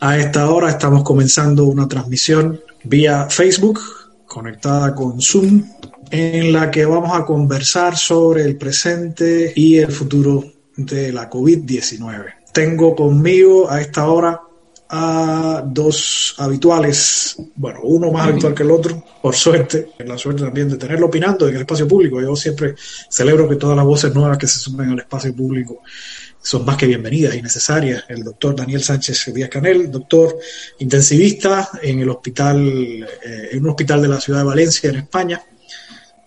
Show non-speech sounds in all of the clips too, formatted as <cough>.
A esta hora estamos comenzando una transmisión vía Facebook conectada con Zoom en la que vamos a conversar sobre el presente y el futuro de la COVID-19. Tengo conmigo a esta hora a dos habituales, bueno, uno más habitual que el otro, por suerte, la suerte también de tenerlo opinando en el espacio público. Yo siempre celebro que todas las voces nuevas que se sumen al espacio público son más que bienvenidas y necesarias. El doctor Daniel Sánchez Díaz Canel, doctor intensivista en el hospital, eh, en un hospital de la ciudad de Valencia, en España.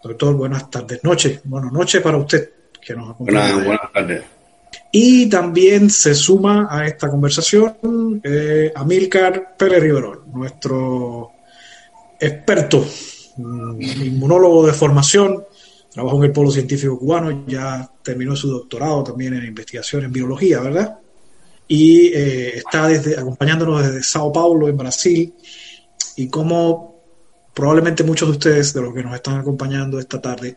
Doctor, buenas tardes, noches. Buenas noches para usted que nos acompaña. buenas tardes. Y también se suma a esta conversación eh, Amílcar Pérez Riverol, nuestro experto, mm, inmunólogo de formación, trabajó en el Polo Científico Cubano, ya terminó su doctorado también en investigación en biología, ¿verdad? Y eh, está desde, acompañándonos desde Sao Paulo, en Brasil, y como probablemente muchos de ustedes, de los que nos están acompañando esta tarde,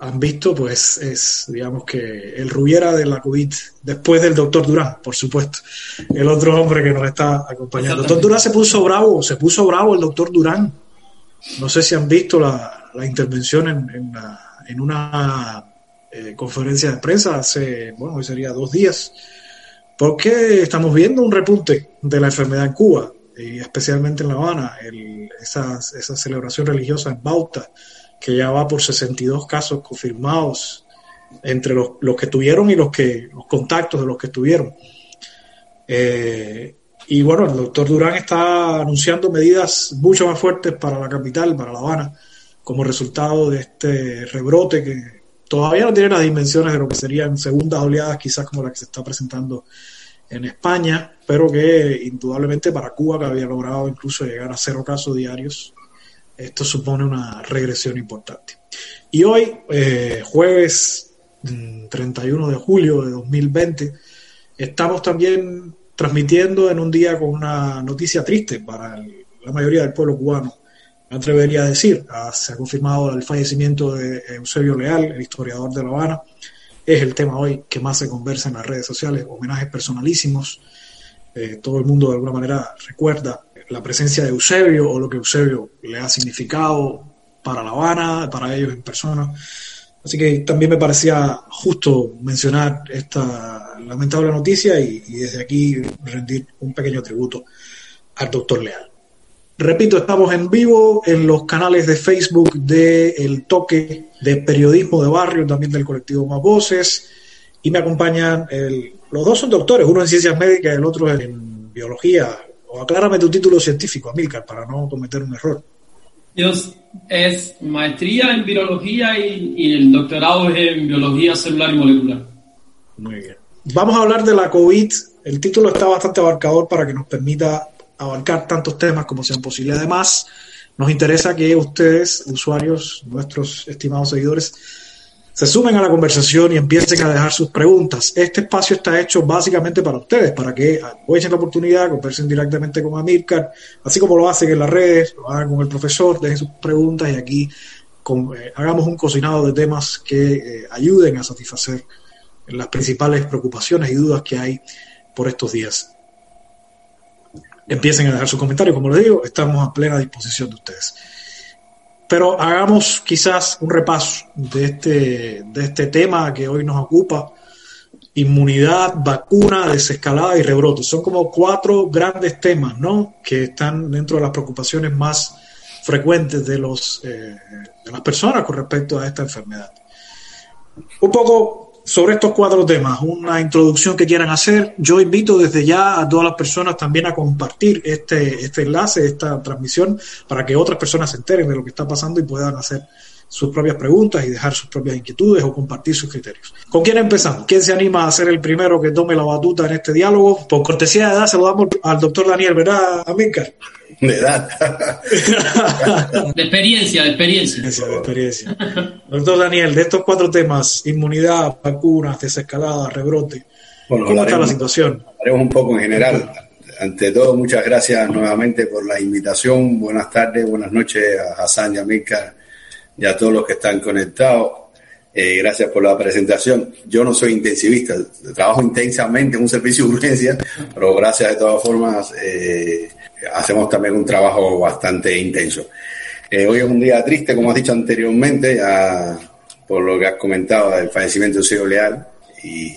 han visto, pues es, digamos que el Rubiera de la COVID, después del doctor Durán, por supuesto, el otro hombre que nos está acompañando. El doctor Durán se puso bravo, se puso bravo el doctor Durán. No sé si han visto la, intervención en, en, una eh, conferencia de prensa hace, bueno, hoy sería dos días, porque estamos viendo un repunte de la enfermedad en Cuba, y especialmente en La Habana, esa, esa celebración religiosa en Bauta que ya va por 62 casos confirmados entre los, que tuvieron y los que los contactos de los que tuvieron. Eh, y bueno, el doctor Durán está anunciando medidas mucho más fuertes para la capital, para La Habana, como resultado de este rebrote que todavía no tiene las dimensiones de lo que serían segundas oleadas, quizás como la que se está presentando en España, pero que indudablemente para Cuba, que había logrado incluso llegar a cero casos diarios, esto supone una regresión importante. Y hoy, eh, jueves 31 mm, de julio de 2020, estamos también transmitiendo en un día con una noticia triste para la mayoría del pueblo cubano. Me atrevería a decir, ah, se ha confirmado el fallecimiento de Eusebio Leal, el historiador de La Habana. Es el tema hoy que más se conversa en las redes sociales, homenajes personalísimos. Eh, todo el mundo de alguna manera recuerda la presencia de Eusebio o lo que Eusebio le ha significado para La Habana, para ellos en persona. Así que también me parecía justo mencionar esta lamentable noticia y, desde aquí rendir un pequeño tributo al doctor Leal. Repito, estamos en vivo en los canales de Facebook de El Toque de Periodismo de Barrio, también del colectivo Más Voces, y me acompañan, los dos son doctores, uno en Ciencias Médicas y el otro en Biología, o aclárame tu título científico, Amílcar, para no cometer un error. Dios es maestría en biología y, el doctorado es en biología celular y molecular. Muy bien. Vamos a hablar de la COVID. El título está bastante abarcador para que nos permita abarcar tantos temas como sean posibles. Además, nos interesa que ustedes, usuarios, nuestros estimados seguidores, se sumen a la conversación y empiecen a dejar sus preguntas. Este espacio está hecho básicamente para ustedes, para que aprovechen la oportunidad, conversen directamente con Amílcar, así como lo hacen en las redes, lo hagan con el profesor, dejen sus preguntas y aquí eh, hagamos un cocinado de temas que eh, ayuden a satisfacer las principales preocupaciones y dudas que hay por estos días. Empiecen a dejar sus comentarios, como les digo, estamos a plena disposición de ustedes. Pero hagamos quizás un repaso de este, de este tema que hoy nos ocupa, inmunidad, vacuna, desescalada y rebrote. Son como cuatro grandes temas, ¿no? Que están dentro de las preocupaciones más frecuentes de, los, eh, de las personas con respecto a esta enfermedad. Un poco sobre estos cuatro temas, una introducción que quieran hacer. Yo invito desde ya a todas las personas también a compartir este, este enlace, esta transmisión, para que otras personas se enteren de lo que está pasando y puedan hacer sus propias preguntas y dejar sus propias inquietudes o compartir sus criterios. ¿Con quién empezamos? ¿Quién se anima a ser el primero que tome la batuta en este diálogo? Por cortesía de edad saludamos al doctor Daniel, ¿verdad, Amílcar? De edad. de experiencia, de experiencia. De experiencia. Doctor Daniel, de estos cuatro temas, inmunidad, vacunas, desescalada, rebrote, ¿cómo está la situación? Haremos un poco en general. Ante todo, muchas gracias nuevamente por la invitación. Buenas tardes, buenas noches a Hassan y a Amílcar y a todos los que están conectados. Eh, gracias por la presentación. Yo no soy intensivista, trabajo intensamente en un servicio de urgencia, pero gracias de todas formas eh, hacemos también un trabajo bastante intenso. Eh, hoy es un día triste, como has dicho anteriormente, por lo que has comentado del fallecimiento de Ciego Leal. Y,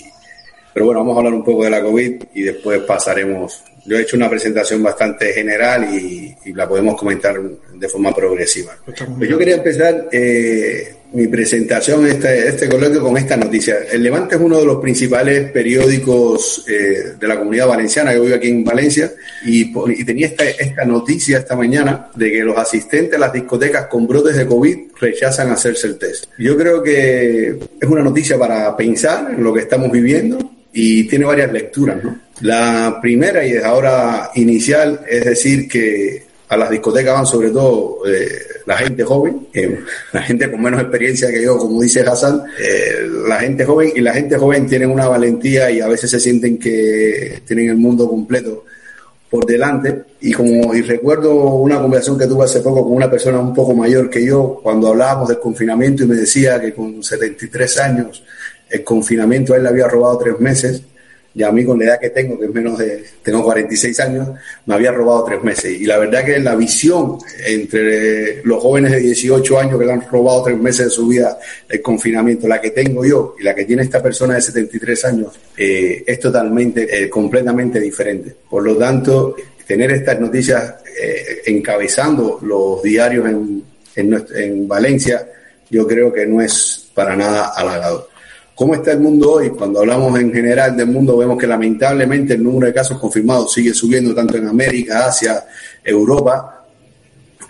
pero bueno, vamos a hablar un poco de la COVID y después pasaremos. Yo he hecho una presentación bastante general y, la podemos comentar de forma progresiva. Pues yo quería empezar eh, mi presentación, este, este coloquio, con esta noticia. El Levante es uno de los principales periódicos eh, de la comunidad valenciana. Yo vivo aquí en Valencia y, tenía esta, esta noticia esta mañana de que los asistentes a las discotecas con brotes de COVID rechazan hacerse el test. Yo creo que es una noticia para pensar en lo que estamos viviendo y tiene varias lecturas. La primera y es ahora inicial es decir que a las discotecas van sobre todo eh, la gente joven, eh, la gente con menos experiencia que yo, como dice Hassan, eh, la gente joven y la gente joven tienen una valentía y a veces se sienten que tienen el mundo completo por delante. Y como y recuerdo una conversación que tuve hace poco con una persona un poco mayor que yo, cuando hablábamos del confinamiento y me decía que con 73 años el confinamiento a él le había robado tres meses y a mí con la edad que tengo, que es menos de, tengo 46 años, me había robado tres meses. Y la verdad que la visión entre los jóvenes de 18 años que le han robado tres meses de su vida el confinamiento, la que tengo yo y la que tiene esta persona de 73 años, eh, es totalmente, eh, completamente diferente. Por lo tanto, tener estas noticias eh, encabezando los diarios en, en, en Valencia, yo creo que no es para nada halagador. ¿Cómo está el mundo hoy? Cuando hablamos en general del mundo, vemos que lamentablemente el número de casos confirmados sigue subiendo tanto en América, Asia, Europa.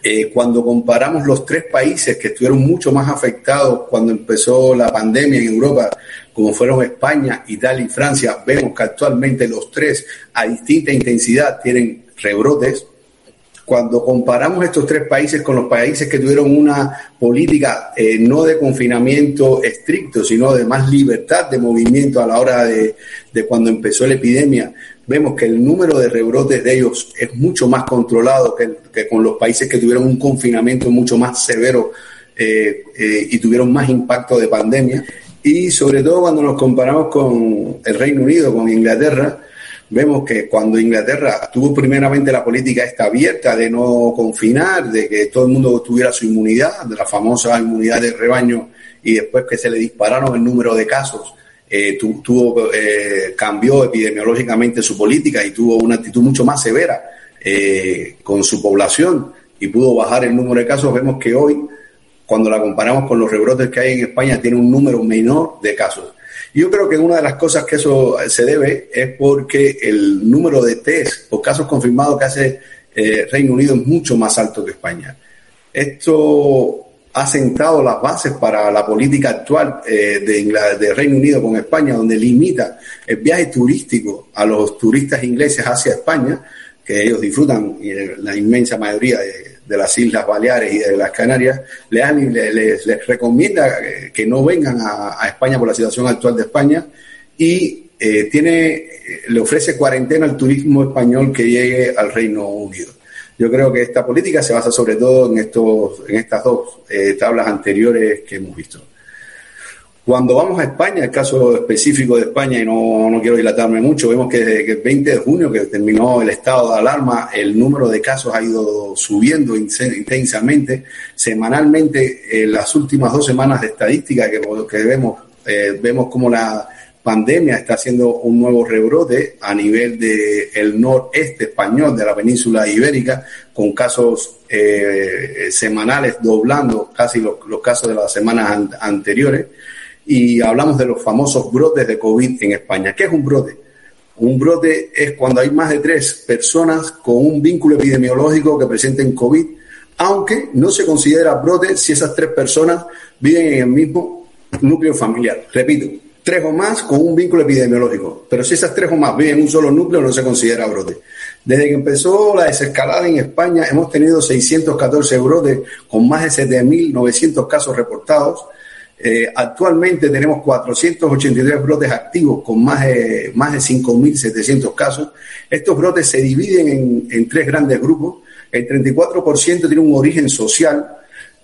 Eh, cuando comparamos los tres países que estuvieron mucho más afectados cuando empezó la pandemia en Europa, como fueron España, Italia y Francia, vemos que actualmente los tres a distinta intensidad tienen rebrotes cuando comparamos estos tres países con los países que tuvieron una política eh, no de confinamiento estricto, sino de más libertad de movimiento a la hora de, cuando empezó la epidemia, vemos que el número de rebrotes de ellos es mucho más controlado que, con los países que tuvieron un confinamiento mucho más severo eh, eh, y tuvieron más impacto de pandemia. Y sobre todo cuando nos comparamos con el Reino Unido, con Inglaterra, vemos que cuando Inglaterra tuvo primeramente la política esta abierta de no confinar, de que todo el mundo tuviera su inmunidad, de la famosa inmunidad de rebaño, y después que se le dispararon el número de casos, eh, tuvo, eh, cambió epidemiológicamente su política y tuvo una actitud mucho más severa eh, con su población y pudo bajar el número de casos, vemos que hoy, cuando la comparamos con los rebrotes que hay en España, tiene un número menor de casos. Yo creo que una de las cosas que eso se debe es porque el número de test o casos confirmados que hace eh, Reino Unido es mucho más alto que España. Esto ha sentado las bases para la política actual eh, de, Reino Unido con España, donde limita el viaje turístico a los turistas ingleses hacia España, que ellos disfrutan, la inmensa mayoría de, de las Islas Baleares y de las Canarias, les, les, recomienda que no vengan a, España por la situación actual de España y eh, tiene, le ofrece cuarentena al turismo español que llegue al Reino Unido. Yo creo que esta política se basa sobre todo en, estos, en estas dos eh, tablas anteriores que hemos visto. Cuando vamos a España, el caso específico de España, y no, no quiero dilatarme mucho, vemos que desde el 20 de junio, que terminó el estado de alarma, el número de casos ha ido subiendo intensamente. Semanalmente, en las últimas dos semanas de estadística que, que vemos, eh, vemos como la pandemia está haciendo un nuevo rebrote a nivel del el noreste español de la península ibérica, con casos eh, semanales doblando casi los, los casos de las semanas anteriores y hablamos de los famosos brotes de COVID en España. ¿Qué es un brote? Un brote es cuando hay más de tres personas con un vínculo epidemiológico que presenten COVID, aunque no se considera brote si esas tres personas viven en el mismo núcleo familiar. Repito, tres o más con un vínculo epidemiológico. Pero si esas tres o más viven en un solo núcleo, no se considera brote. Desde que empezó la desescalada en España, hemos tenido 614 brotes con más de 7.900 casos reportados eh, actualmente tenemos 483 brotes activos con más de, más de 5.700 casos. Estos brotes se dividen en, tres grandes grupos. El 34% tiene un origen social,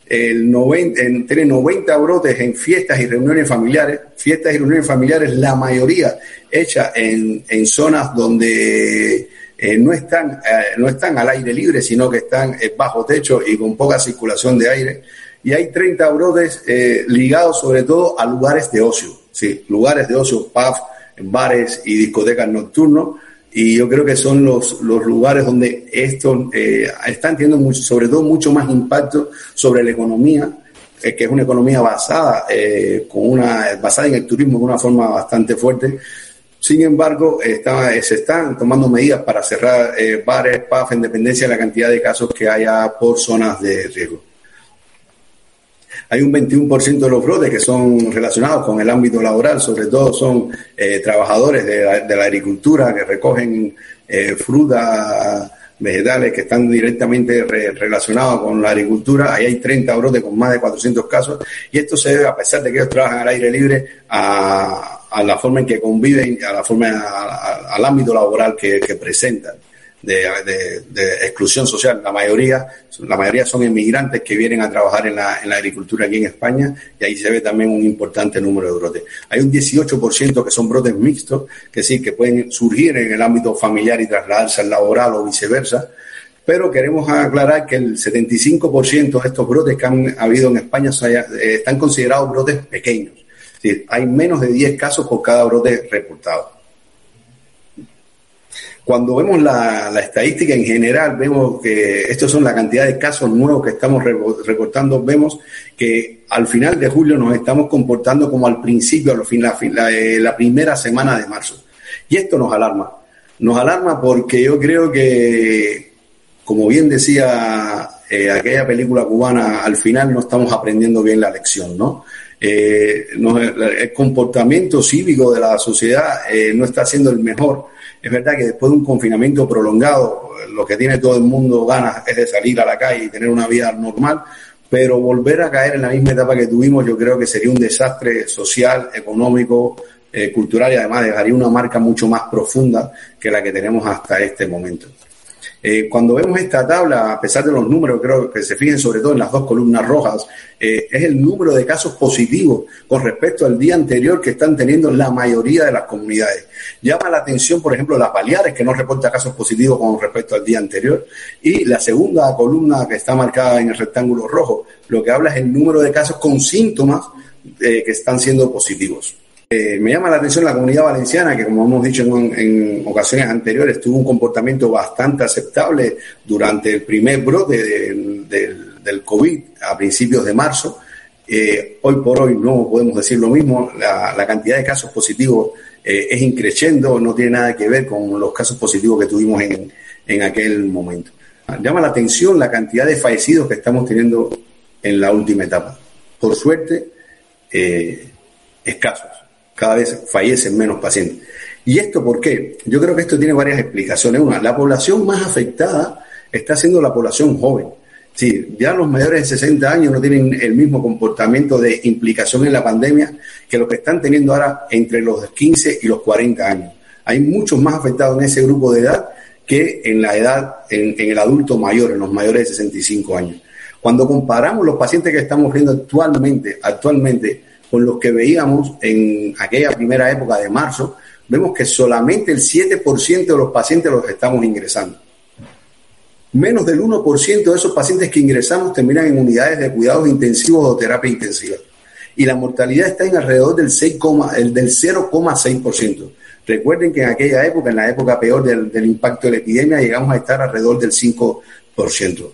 el 90, entre 90 brotes en fiestas y reuniones familiares, fiestas y reuniones familiares, la mayoría hechas en, en zonas donde eh, no, están, eh, no están al aire libre, sino que están eh, bajo techo y con poca circulación de aire. Y hay 30 brotes ligados sobre todo a lugares de ocio, sí, lugares de ocio, pubs, bares y discotecas nocturnos. Y yo creo que son los, los lugares donde esto están teniendo sobre todo mucho más impacto sobre la economía, que es una economía basada, con una, basada en el turismo de una forma bastante fuerte, sin embargo, se están tomando medidas para cerrar eh, bares, pubs, en dependencia de la cantidad de casos que haya por zonas de riesgo. Hay un 21% de los brotes que son relacionados con el ámbito laboral, sobre todo son eh, trabajadores de la, agricultura que recogen eh, fruta, vegetales que están directamente relacionados con la agricultura. Ahí hay 30 brotes con más de 400 casos y esto se debe, a pesar de que ellos trabajan al aire libre, a la forma en que conviven, a la forma, al ámbito laboral que, presentan. De, exclusión social. La mayoría, la mayoría son inmigrantes que vienen a trabajar en la, en la, agricultura aquí en España y ahí se ve también un importante número de brotes. Hay un 18% que son brotes mixtos, que sí, que pueden surgir en el ámbito familiar y trasladarse al laboral o viceversa, pero queremos aclarar que el 75% de estos brotes que han habido en España eh, están considerados brotes pequeños hay menos de 10 casos por cada brote reportado. Cuando vemos la, estadística en general, vemos que estos son la cantidad de casos nuevos que estamos reportando, vemos que al final de julio nos estamos comportando como al principio, la, la, eh, la primera semana de marzo. Y esto nos alarma. Nos alarma porque yo creo que, como bien decía eh, aquella película cubana, al final no estamos aprendiendo bien la lección, ¿no? Eh, el comportamiento cívico de la sociedad eh, no está siendo el mejor. Es verdad que después de un confinamiento prolongado, lo que tiene todo el mundo ganas es de salir a la calle y tener una vida normal, pero volver a caer en la misma etapa que tuvimos yo creo que sería un desastre social, económico, eh, cultural y además dejaría una marca mucho más profunda que la que tenemos hasta este momento. Eh, cuando vemos esta tabla, a pesar de los números, creo que se fijen sobre todo en las dos columnas rojas, eh, es el número de casos positivos con respecto al día anterior que están teniendo la mayoría de las comunidades. Llama la atención, por ejemplo, las Baleares, que no reporta casos positivos con respecto al día anterior, y la segunda columna que está marcada en el rectángulo rojo, lo que habla es el número de casos con síntomas eh, que están siendo positivos. Eh, me llama la atención la comunidad valenciana, que como hemos dicho en, ocasiones anteriores, tuvo un comportamiento bastante aceptable durante el primer brote del COVID a principios de marzo. Eh, hoy por hoy no podemos decir lo mismo, la, cantidad de casos positivos eh, es increciendo, no tiene nada que ver con los casos positivos que tuvimos en, en aquel momento. Llama la atención la cantidad de fallecidos que estamos teniendo en la última etapa. Por suerte, escasos cada vez fallecen menos pacientes. ¿Y esto por qué? Yo creo que esto tiene varias explicaciones. Una, la población más afectada está siendo la población joven. Sí, ya los mayores de 60 años no tienen el mismo comportamiento de implicación en la pandemia que lo que están teniendo ahora entre los 15 y los 40 años. Hay muchos más afectados en ese grupo de edad que en la edad, en, en el adulto mayor, en los mayores de 65 años. Cuando comparamos los pacientes que estamos viendo actualmente, actualmente con los que veíamos en aquella primera época de marzo, vemos que solamente el 7% de los pacientes los estamos ingresando. Menos del 1% de esos pacientes que ingresamos terminan en unidades de cuidados intensivos o terapia intensiva. Y la mortalidad está en alrededor del, 6, el del 0,6%. Recuerden que en aquella época, en la época peor del, impacto de la epidemia, llegamos a estar alrededor del 5%.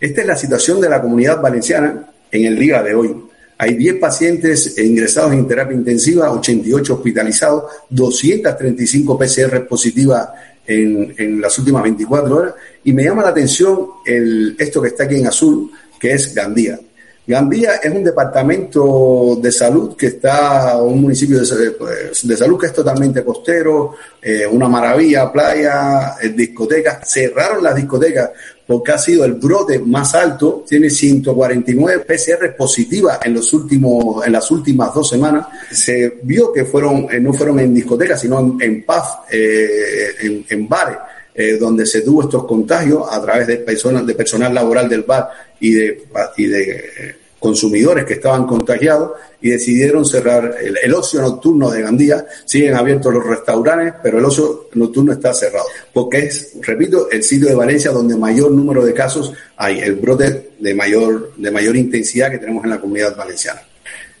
Esta es la situación de la comunidad valenciana en el día de hoy. Hay 10 pacientes ingresados en terapia intensiva, 88 hospitalizados, 235 PCR positivas en, en, las últimas 24 horas. Y me llama la atención el, esto que está aquí en azul, que es Gandía. Gandía es un departamento de salud que está, un municipio de, salud que es totalmente costero, eh, una maravilla, playa, eh, discotecas. Cerraron las discotecas porque ha sido el brote más alto, tiene 149 PCR positivas en los últimos, en las últimas dos semanas. Se vio que fueron, eh, no fueron en discotecas, sino en, paz, eh, en, bares. Eh, donde se tuvo estos contagios a través de personas, de personal laboral del bar y de, y de eh, consumidores que estaban contagiados y decidieron cerrar el, ocio nocturno de Gandía. Siguen abiertos los restaurantes, pero el ocio nocturno está cerrado, porque es, repito, el sitio de Valencia donde mayor número de casos hay, el brote de mayor, de mayor intensidad que tenemos en la comunidad valenciana.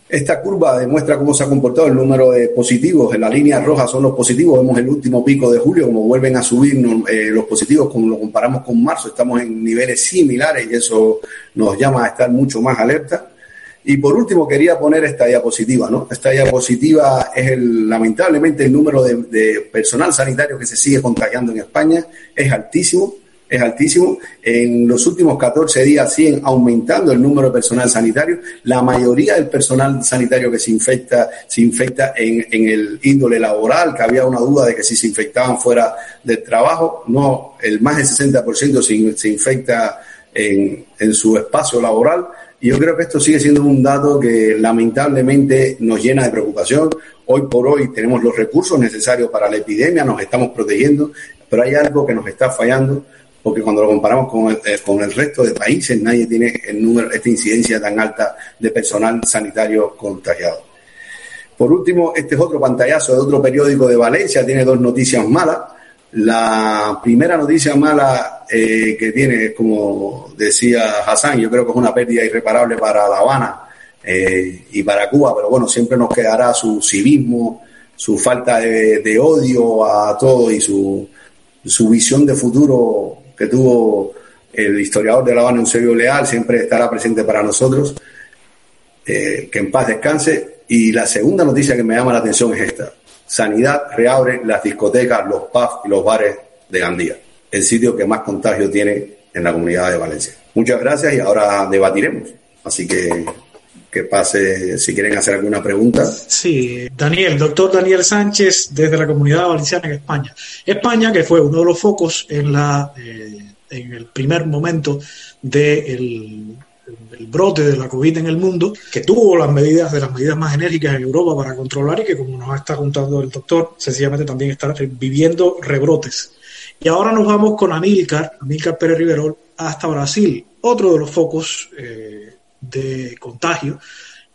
Esta curva demuestra cómo se ha comportado el número de positivos. En la línea roja son los positivos. Vemos el último pico de julio, como vuelven a subir eh, los positivos, como lo comparamos con marzo. Estamos en niveles similares y eso nos llama a estar mucho más alerta. Y por último, quería poner esta diapositiva. ¿no? Esta diapositiva es el, lamentablemente el número de personal sanitario que se sigue contagiando en España. Es altísimo es altísimo. En los últimos 14 días siguen aumentando el número de personal sanitario. La mayoría del personal sanitario que se infecta, se infecta en, el índole laboral, que había una duda de que si se infectaban fuera del trabajo. No, el más del 60% se, se infecta en, en su espacio laboral. Y yo creo que esto sigue siendo un dato que lamentablemente nos llena de preocupación. Hoy por hoy tenemos los recursos necesarios para la epidemia, nos estamos protegiendo, pero hay algo que nos está fallando porque cuando lo comparamos con el, eh, con el resto de países, nadie tiene esta incidencia tan alta de personal sanitario contagiado. Por último, este es otro pantallazo de otro periódico de Valencia, tiene dos noticias malas. La primera noticia mala eh, que tiene, como decía Hassan, yo creo que es una pérdida irreparable para La Habana eh, y para Cuba, pero bueno, siempre nos quedará su civismo, su falta de, de odio a todo y su, su visión de futuro que tuvo el historiador de La Habana, Eusebio Leal, siempre estará presente para nosotros. Eh, que en paz descanse. Y la segunda noticia que me llama la atención es esta. Sanidad reabre las discotecas, los pubs y los bares de Gandía, el sitio que más contagio tiene en la comunidad de Valencia. Muchas gracias y ahora debatiremos. Así que que pase si quieren hacer alguna pregunta. Sí, Daniel, doctor Daniel Sánchez, desde la comunidad valenciana en España. España, que fue uno de los focos en, la, eh, en el primer momento del el brote de la COVID en el mundo, que tuvo las medidas de las medidas más enérgicas en Europa para controlar y que, como nos está contando el doctor, sencillamente también está viviendo rebrotes. Y ahora nos vamos con Amílcar, Amílcar Pérez Riverol, hasta Brasil, otro de los focos eh, de contagio.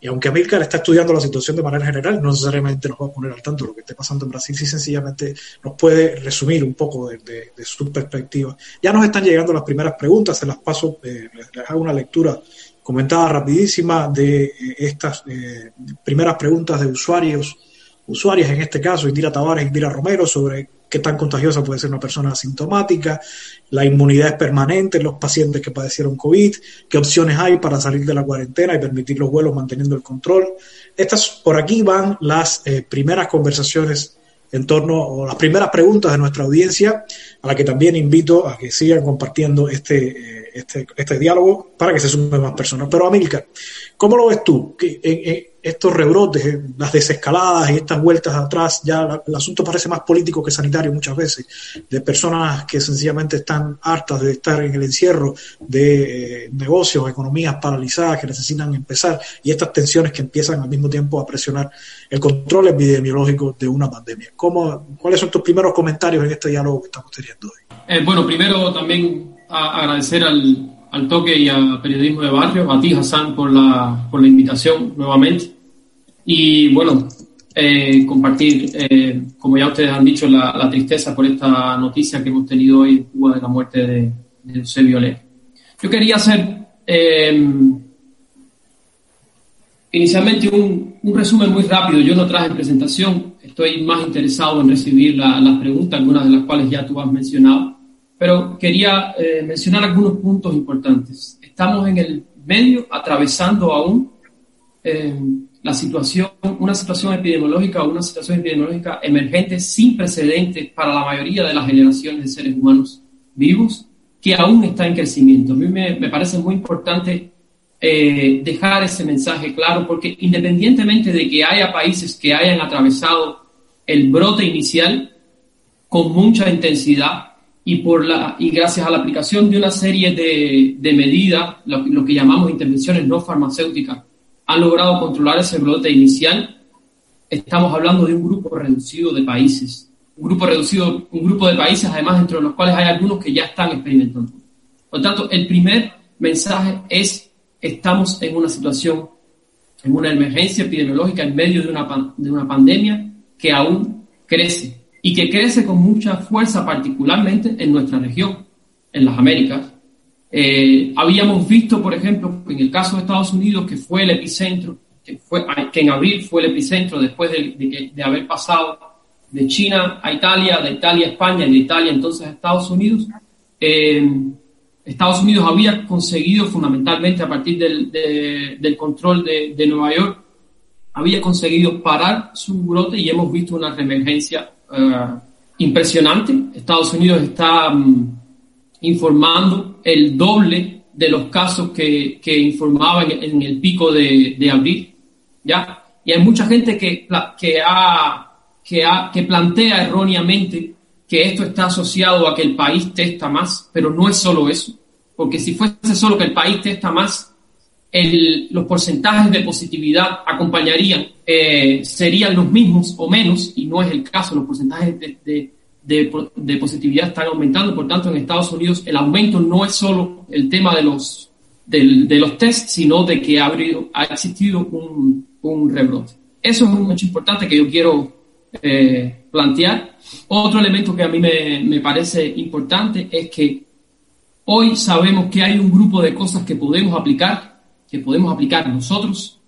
Y aunque Amílcar está estudiando la situación de manera general, no necesariamente nos va a poner al tanto de lo que esté pasando en Brasil, si sencillamente nos puede resumir un poco de, su perspectiva. Ya nos están llegando las primeras preguntas, se las paso, eh, les, hago una lectura comentada rapidísima de eh, estas eh, primeras preguntas de usuarios, usuarias en este caso, Indira Tavares Indira Romero, sobre qué tan contagiosa puede ser una persona asintomática, la inmunidad es permanente en los pacientes que padecieron COVID, qué opciones hay para salir de la cuarentena y permitir los vuelos manteniendo el control. Estas por aquí van las eh, primeras conversaciones en torno o las primeras preguntas de nuestra audiencia, a la que también invito a que sigan compartiendo este, eh, este, este diálogo para que se sumen más personas. Pero Amílcar, ¿cómo lo ves tú? Estos rebrotes, las desescaladas y estas vueltas atrás, ya el asunto parece más político que sanitario muchas veces, de personas que sencillamente están hartas de estar en el encierro, de eh, negocios, economías paralizadas que necesitan empezar y estas tensiones que empiezan al mismo tiempo a presionar el control epidemiológico de una pandemia. ¿Cómo, ¿Cuáles son tus primeros comentarios en este diálogo que estamos teniendo hoy? Eh, bueno, primero también agradecer al, al toque y a Periodismo de Barrio, a ti Hassan por la, por la invitación nuevamente. Y bueno, eh, compartir, eh, como ya ustedes han dicho, la, la, tristeza por esta noticia que hemos tenido hoy en Cuba de la muerte de, de Eusebio Yo quería hacer eh, inicialmente un, un, resumen muy rápido. Yo no traje presentación, estoy más interesado en recibir las preguntas, algunas de las cuales ya tú has mencionado pero quería eh, mencionar algunos puntos importantes. Estamos en el medio, atravesando aún eh, la situación, una situación epidemiológica una situación epidemiológica emergente sin precedentes para la mayoría de las generaciones de seres humanos vivos, que aún está en crecimiento. A mí me, me parece muy importante eh, dejar ese mensaje claro, porque independientemente de que haya países que hayan atravesado el brote inicial con mucha intensidad, y, por la, y gracias a la aplicación de una serie de, de medidas, lo, que llamamos intervenciones no farmacéuticas, han logrado controlar ese brote inicial. Estamos hablando de un grupo reducido de países un grupo reducido, un grupo de países, además, entre los cuales hay algunos que ya están experimentando. Por tanto, el primer mensaje es, estamos en una situación, en una emergencia epidemiológica en medio de una, de una pandemia que aún crece y que crece con mucha fuerza, particularmente en nuestra región, en las Américas. Eh, habíamos visto, por ejemplo, en el caso de Estados Unidos, que fue el epicentro, que, fue, que en abril fue el epicentro después de, de, haber pasado de China a Italia, de Italia a España y de Italia entonces a Estados Unidos. Eh, Estados Unidos había conseguido fundamentalmente a partir del, del control de, de, Nueva York, había conseguido parar su brote y hemos visto una reemergencia eh, impresionante. Estados Unidos está mm, informando el doble de los casos que, que informaba en, el pico de, de, abril, ¿ya? Y hay mucha gente que, que, ha, que, ha, que plantea erróneamente que esto está asociado a que el país testa más, pero no es solo eso, porque si fuese solo que el país testa más, los porcentajes de positividad acompañarían, eh, serían los mismos o menos, y no es el caso, los porcentajes de, positividad están aumentando, por tanto en Estados Unidos el aumento no es solo el tema de los, de, los tests, sino de que ha, habido, ha existido un, un rebrote. Eso es un hecho importante que yo quiero eh, plantear. Otro elemento que a mí me, me parece importante es que hoy sabemos que hay un grupo de cosas que podemos aplicar que podemos aplicar nosotros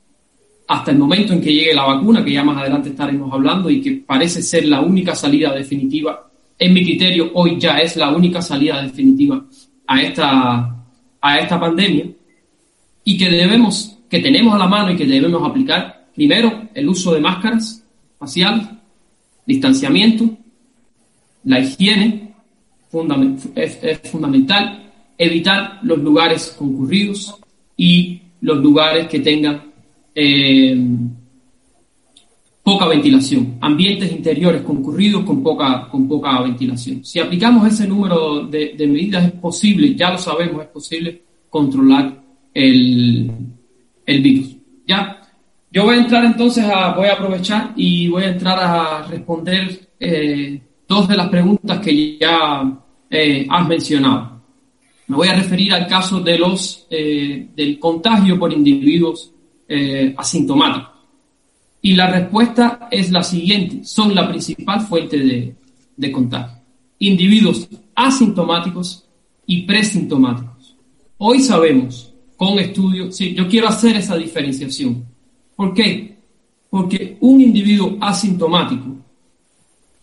hasta el momento en que llegue la vacuna, que ya más adelante estaremos hablando y que parece ser la única salida definitiva. En mi criterio, hoy ya es la única salida definitiva a esta, a esta pandemia y que debemos, que tenemos a la mano y que debemos aplicar primero el uso de máscaras facial, distanciamiento, la higiene es fundamental, evitar los lugares concurridos y los lugares que tengan eh, poca ventilación, ambientes interiores concurridos con poca, con poca ventilación. Si aplicamos ese número de, medidas es posible, ya lo sabemos, es posible controlar el, el virus. ¿Ya? Yo voy a entrar entonces a, voy a aprovechar y voy a entrar a responder eh, dos de las preguntas que ya eh, has mencionado. Me voy a referir al caso de los, eh, del contagio por individuos eh, asintomáticos. Y la respuesta es la siguiente, son la principal fuente de, de contagio. Individuos asintomáticos y presintomáticos. Hoy sabemos con estudios, sí, yo quiero hacer esa diferenciación. ¿Por qué? Porque un individuo asintomático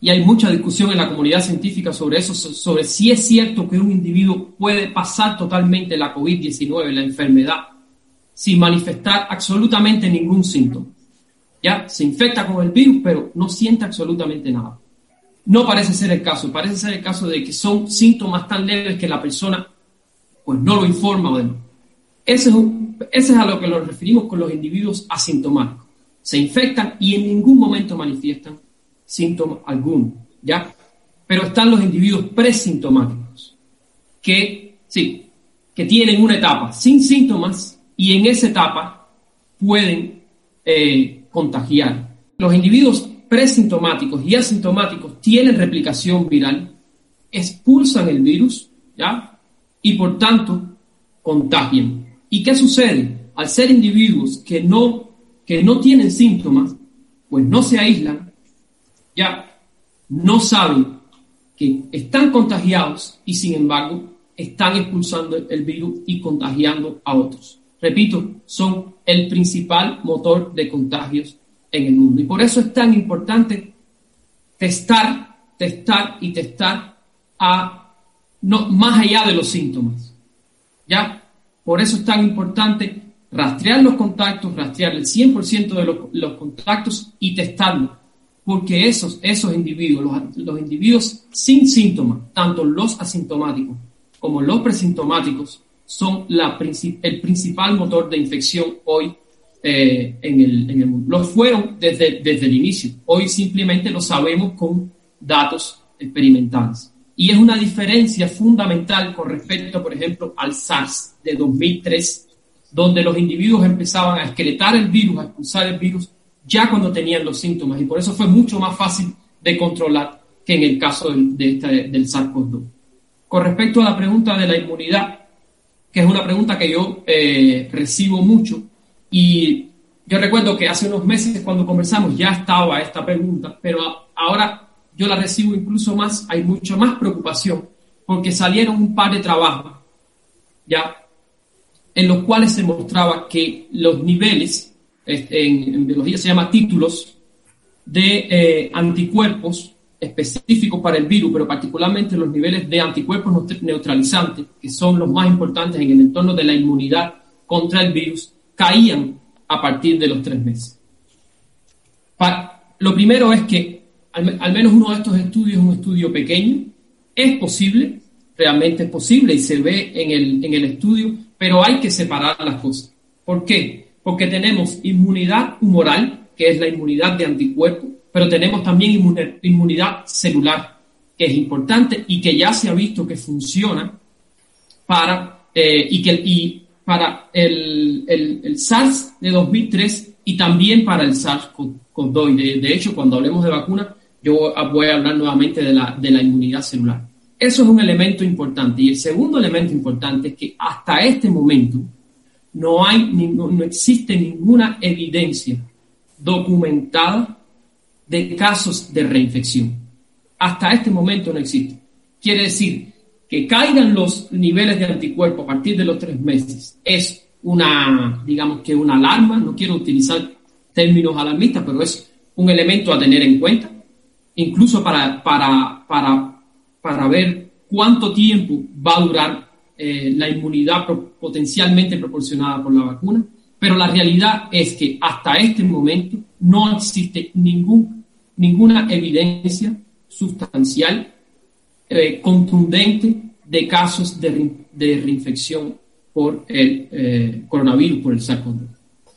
y hay mucha discusión en la comunidad científica sobre eso, sobre si es cierto que un individuo puede pasar totalmente la COVID-19, la enfermedad, sin manifestar absolutamente ningún síntoma. Ya se infecta con el virus, pero no siente absolutamente nada. No parece ser el caso, parece ser el caso de que son síntomas tan leves que la persona pues no lo informa o no. Ese es, ese es a lo que nos referimos con los individuos asintomáticos. Se infectan y en ningún momento manifiestan síntoma alguno, ¿ya? Pero están los individuos presintomáticos, que sí, que tienen una etapa sin síntomas y en esa etapa pueden eh, contagiar. Los individuos presintomáticos y asintomáticos tienen replicación viral, expulsan el virus, ¿ya? Y por tanto contagian. ¿Y qué sucede? Al ser individuos que no, que no tienen síntomas, pues no se aíslan, ya no saben que están contagiados y sin embargo están expulsando el virus y contagiando a otros. Repito, son el principal motor de contagios en el mundo. Y por eso es tan importante testar, testar y testar a, no, más allá de los síntomas. ¿Ya? Por eso es tan importante rastrear los contactos, rastrear el 100% de los, los contactos y testarlos porque esos, esos individuos, los, individuos sin síntomas, tanto los asintomáticos como los presintomáticos, son la, el principal motor de infección hoy eh, en, el, en, el, mundo. Lo fueron desde, desde el inicio. Hoy simplemente lo sabemos con datos experimentales. Y es una diferencia fundamental con respecto, por ejemplo, al SARS de 2003, donde los individuos empezaban a excretar el virus, a expulsar el virus ya cuando tenían los síntomas y por eso fue mucho más fácil de controlar que en el caso del, de este, del SARS-CoV-2. Con respecto a la pregunta de la inmunidad, que es una pregunta que yo eh, recibo mucho y yo recuerdo que hace unos meses cuando conversamos ya estaba esta pregunta, pero ahora yo la recibo incluso más, hay mucha más preocupación porque salieron un par de trabajos ya en los cuales se mostraba que los niveles, este, en, biología se llama títulos, de eh, anticuerpos específicos para el virus, pero particularmente los niveles de anticuerpos neutralizantes, que son los más importantes en el entorno de la inmunidad contra el virus, caían a partir de los tres meses. lo primero es que al, menos uno de estos estudios es un estudio pequeño, es posible, realmente es posible y se ve en el, en el estudio, pero hay que separar las cosas. ¿Por qué? Porque tenemos inmunidad humoral, que es la inmunidad de anticuerpos, pero tenemos también inmunidad celular, que es importante y que ya se ha visto que funciona para, eh, y que, y para el, el, SARS de 2003 y también para el SARS-CoV-2. De, de, hecho, cuando hablemos de vacuna, yo voy a hablar nuevamente de la, de la inmunidad celular. Eso es un elemento importante. Y el segundo elemento importante es que hasta este momento no, hay, no existe ninguna evidencia documentada de casos de reinfección. Hasta este momento no existe. Quiere decir que caigan los niveles de anticuerpos a partir de los tres meses es una, digamos que una alarma, no quiero utilizar términos alarmistas, pero es un elemento a tener en cuenta, incluso para, para, para, para ver cuánto tiempo va a durar eh, la inmunidad potencialmente proporcionada por la vacuna, pero la realidad es que hasta este momento no existe ningún ninguna evidencia sustancial, eh, contundente de casos de, reinfección por el eh, coronavirus, por el SARS-CoV.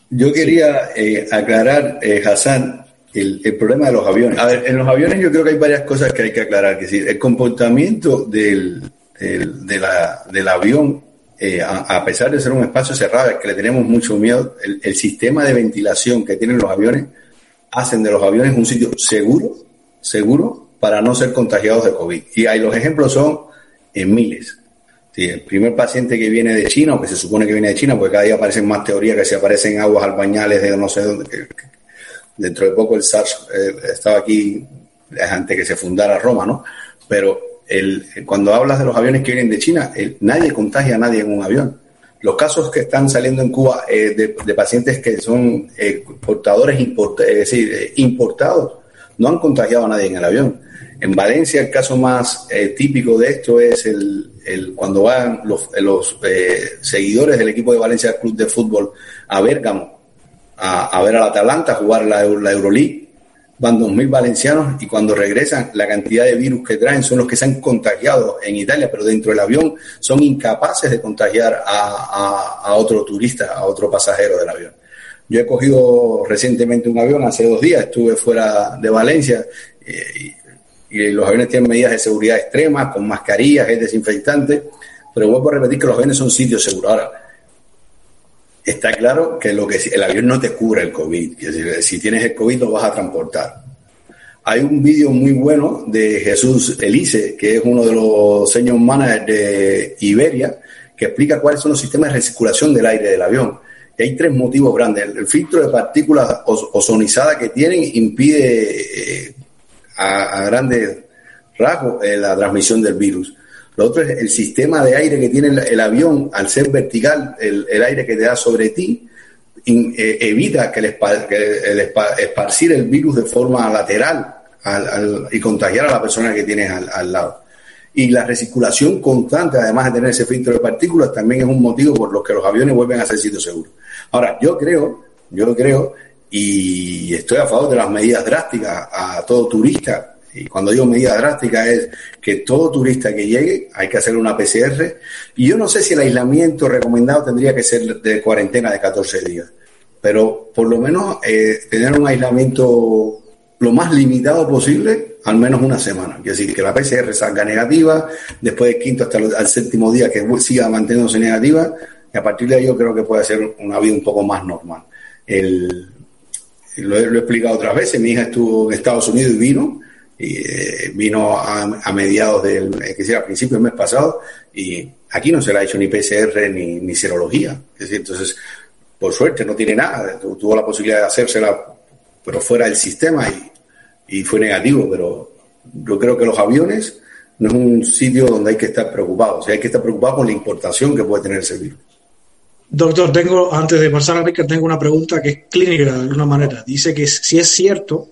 Yo quería aclarar, Hassan, el, problema de los aviones. A ver, en los aviones yo creo que hay varias cosas que hay que aclarar. Que el comportamiento del, del, avión, a, pesar de ser un espacio cerrado, es que le tenemos mucho miedo, el sistema de ventilación que tienen los aviones hacen de los aviones un sitio seguro, seguro para no ser contagiados de COVID. Y ahí los ejemplos son en miles. el primer paciente que viene de China, o que se supone que viene de China, porque cada día aparecen más teorías que se aparecen aguas albañales de no sé dónde. dentro de poco el SARS eh, estaba aquí antes que se fundara Roma, ¿no? Pero el, cuando hablas de los aviones que vienen de China, nadie contagia a nadie en un avión. Los casos que están saliendo en Cuba eh, de, pacientes que son eh, es decir, eh, importados no han contagiado a nadie en el avión. En Valencia el caso más típico de esto es el, cuando van los, seguidores del equipo de Valencia Club de Fútbol a Bérgamo a, ver al Atalanta jugar la, la Euroleague van 2.000 valencianos y cuando regresan la cantidad de virus que traen son los que se han contagiado en Italia, pero dentro del avión son incapaces de contagiar a, otro turista, a otro pasajero del avión. Yo he cogido recientemente un avión, hace dos días estuve fuera de Valencia eh, y, los aviones tienen medidas de seguridad extremas, con mascarillas, es desinfectante, pero vuelvo a repetir que los aviones son sitios seguros. Ahora, está claro que lo que el avión no te cubre el COVID. si tienes el COVID lo vas a transportar. Hay un vídeo muy bueno de Jesús Elise, que es uno de los señores managers de Iberia, que explica cuáles son los sistemas de recirculación del aire del avión. Y hay tres motivos grandes. El, filtro de partículas ozonizadas que tienen impide eh, a, grandes rasgos eh, la transmisión del virus. Lo otro es el sistema de aire que tiene el, avión, al ser vertical, el, aire que te da sobre ti, eh, evita que el, esparcir el virus de forma lateral y contagiar a la persona que tienes al, lado. Y la recirculación constante, además de tener ese filtro de partículas, también es un motivo por los que los aviones vuelven a ser sitios seguros. Ahora, yo creo, yo creo, y estoy a favor de las medidas drásticas a todo turista y cuando digo medida drástica es que todo turista que llegue hay que hacer una PCR. Y yo no sé si el aislamiento recomendado tendría que ser de cuarentena de 14 días, pero por lo menos eh, tener un aislamiento lo más limitado posible, al menos una semana. Es decir, que la PCR salga negativa, después del quinto hasta el séptimo día que siga manteniéndose negativa, y a partir de ahí yo creo que puede ser una vida un poco más normal. El, lo, he, lo he explicado otras veces, mi hija estuvo en Estados Unidos y vino, y, eh, vino a, mediados del, que a principios del mes pasado, y aquí no se le ha hecho ni PCR ni, ni serología. Es decir, entonces, por suerte no tiene nada, tuvo la posibilidad de hacérsela, pero fuera del sistema y, y fue negativo, pero yo creo que los aviones no es un sitio donde hay que estar preocupado, o hay que estar preocupado con la importación que puede tener ese virus. Doctor, tengo, antes de pasar a Rica, tengo una pregunta que es clínica de alguna manera. Dice que si es cierto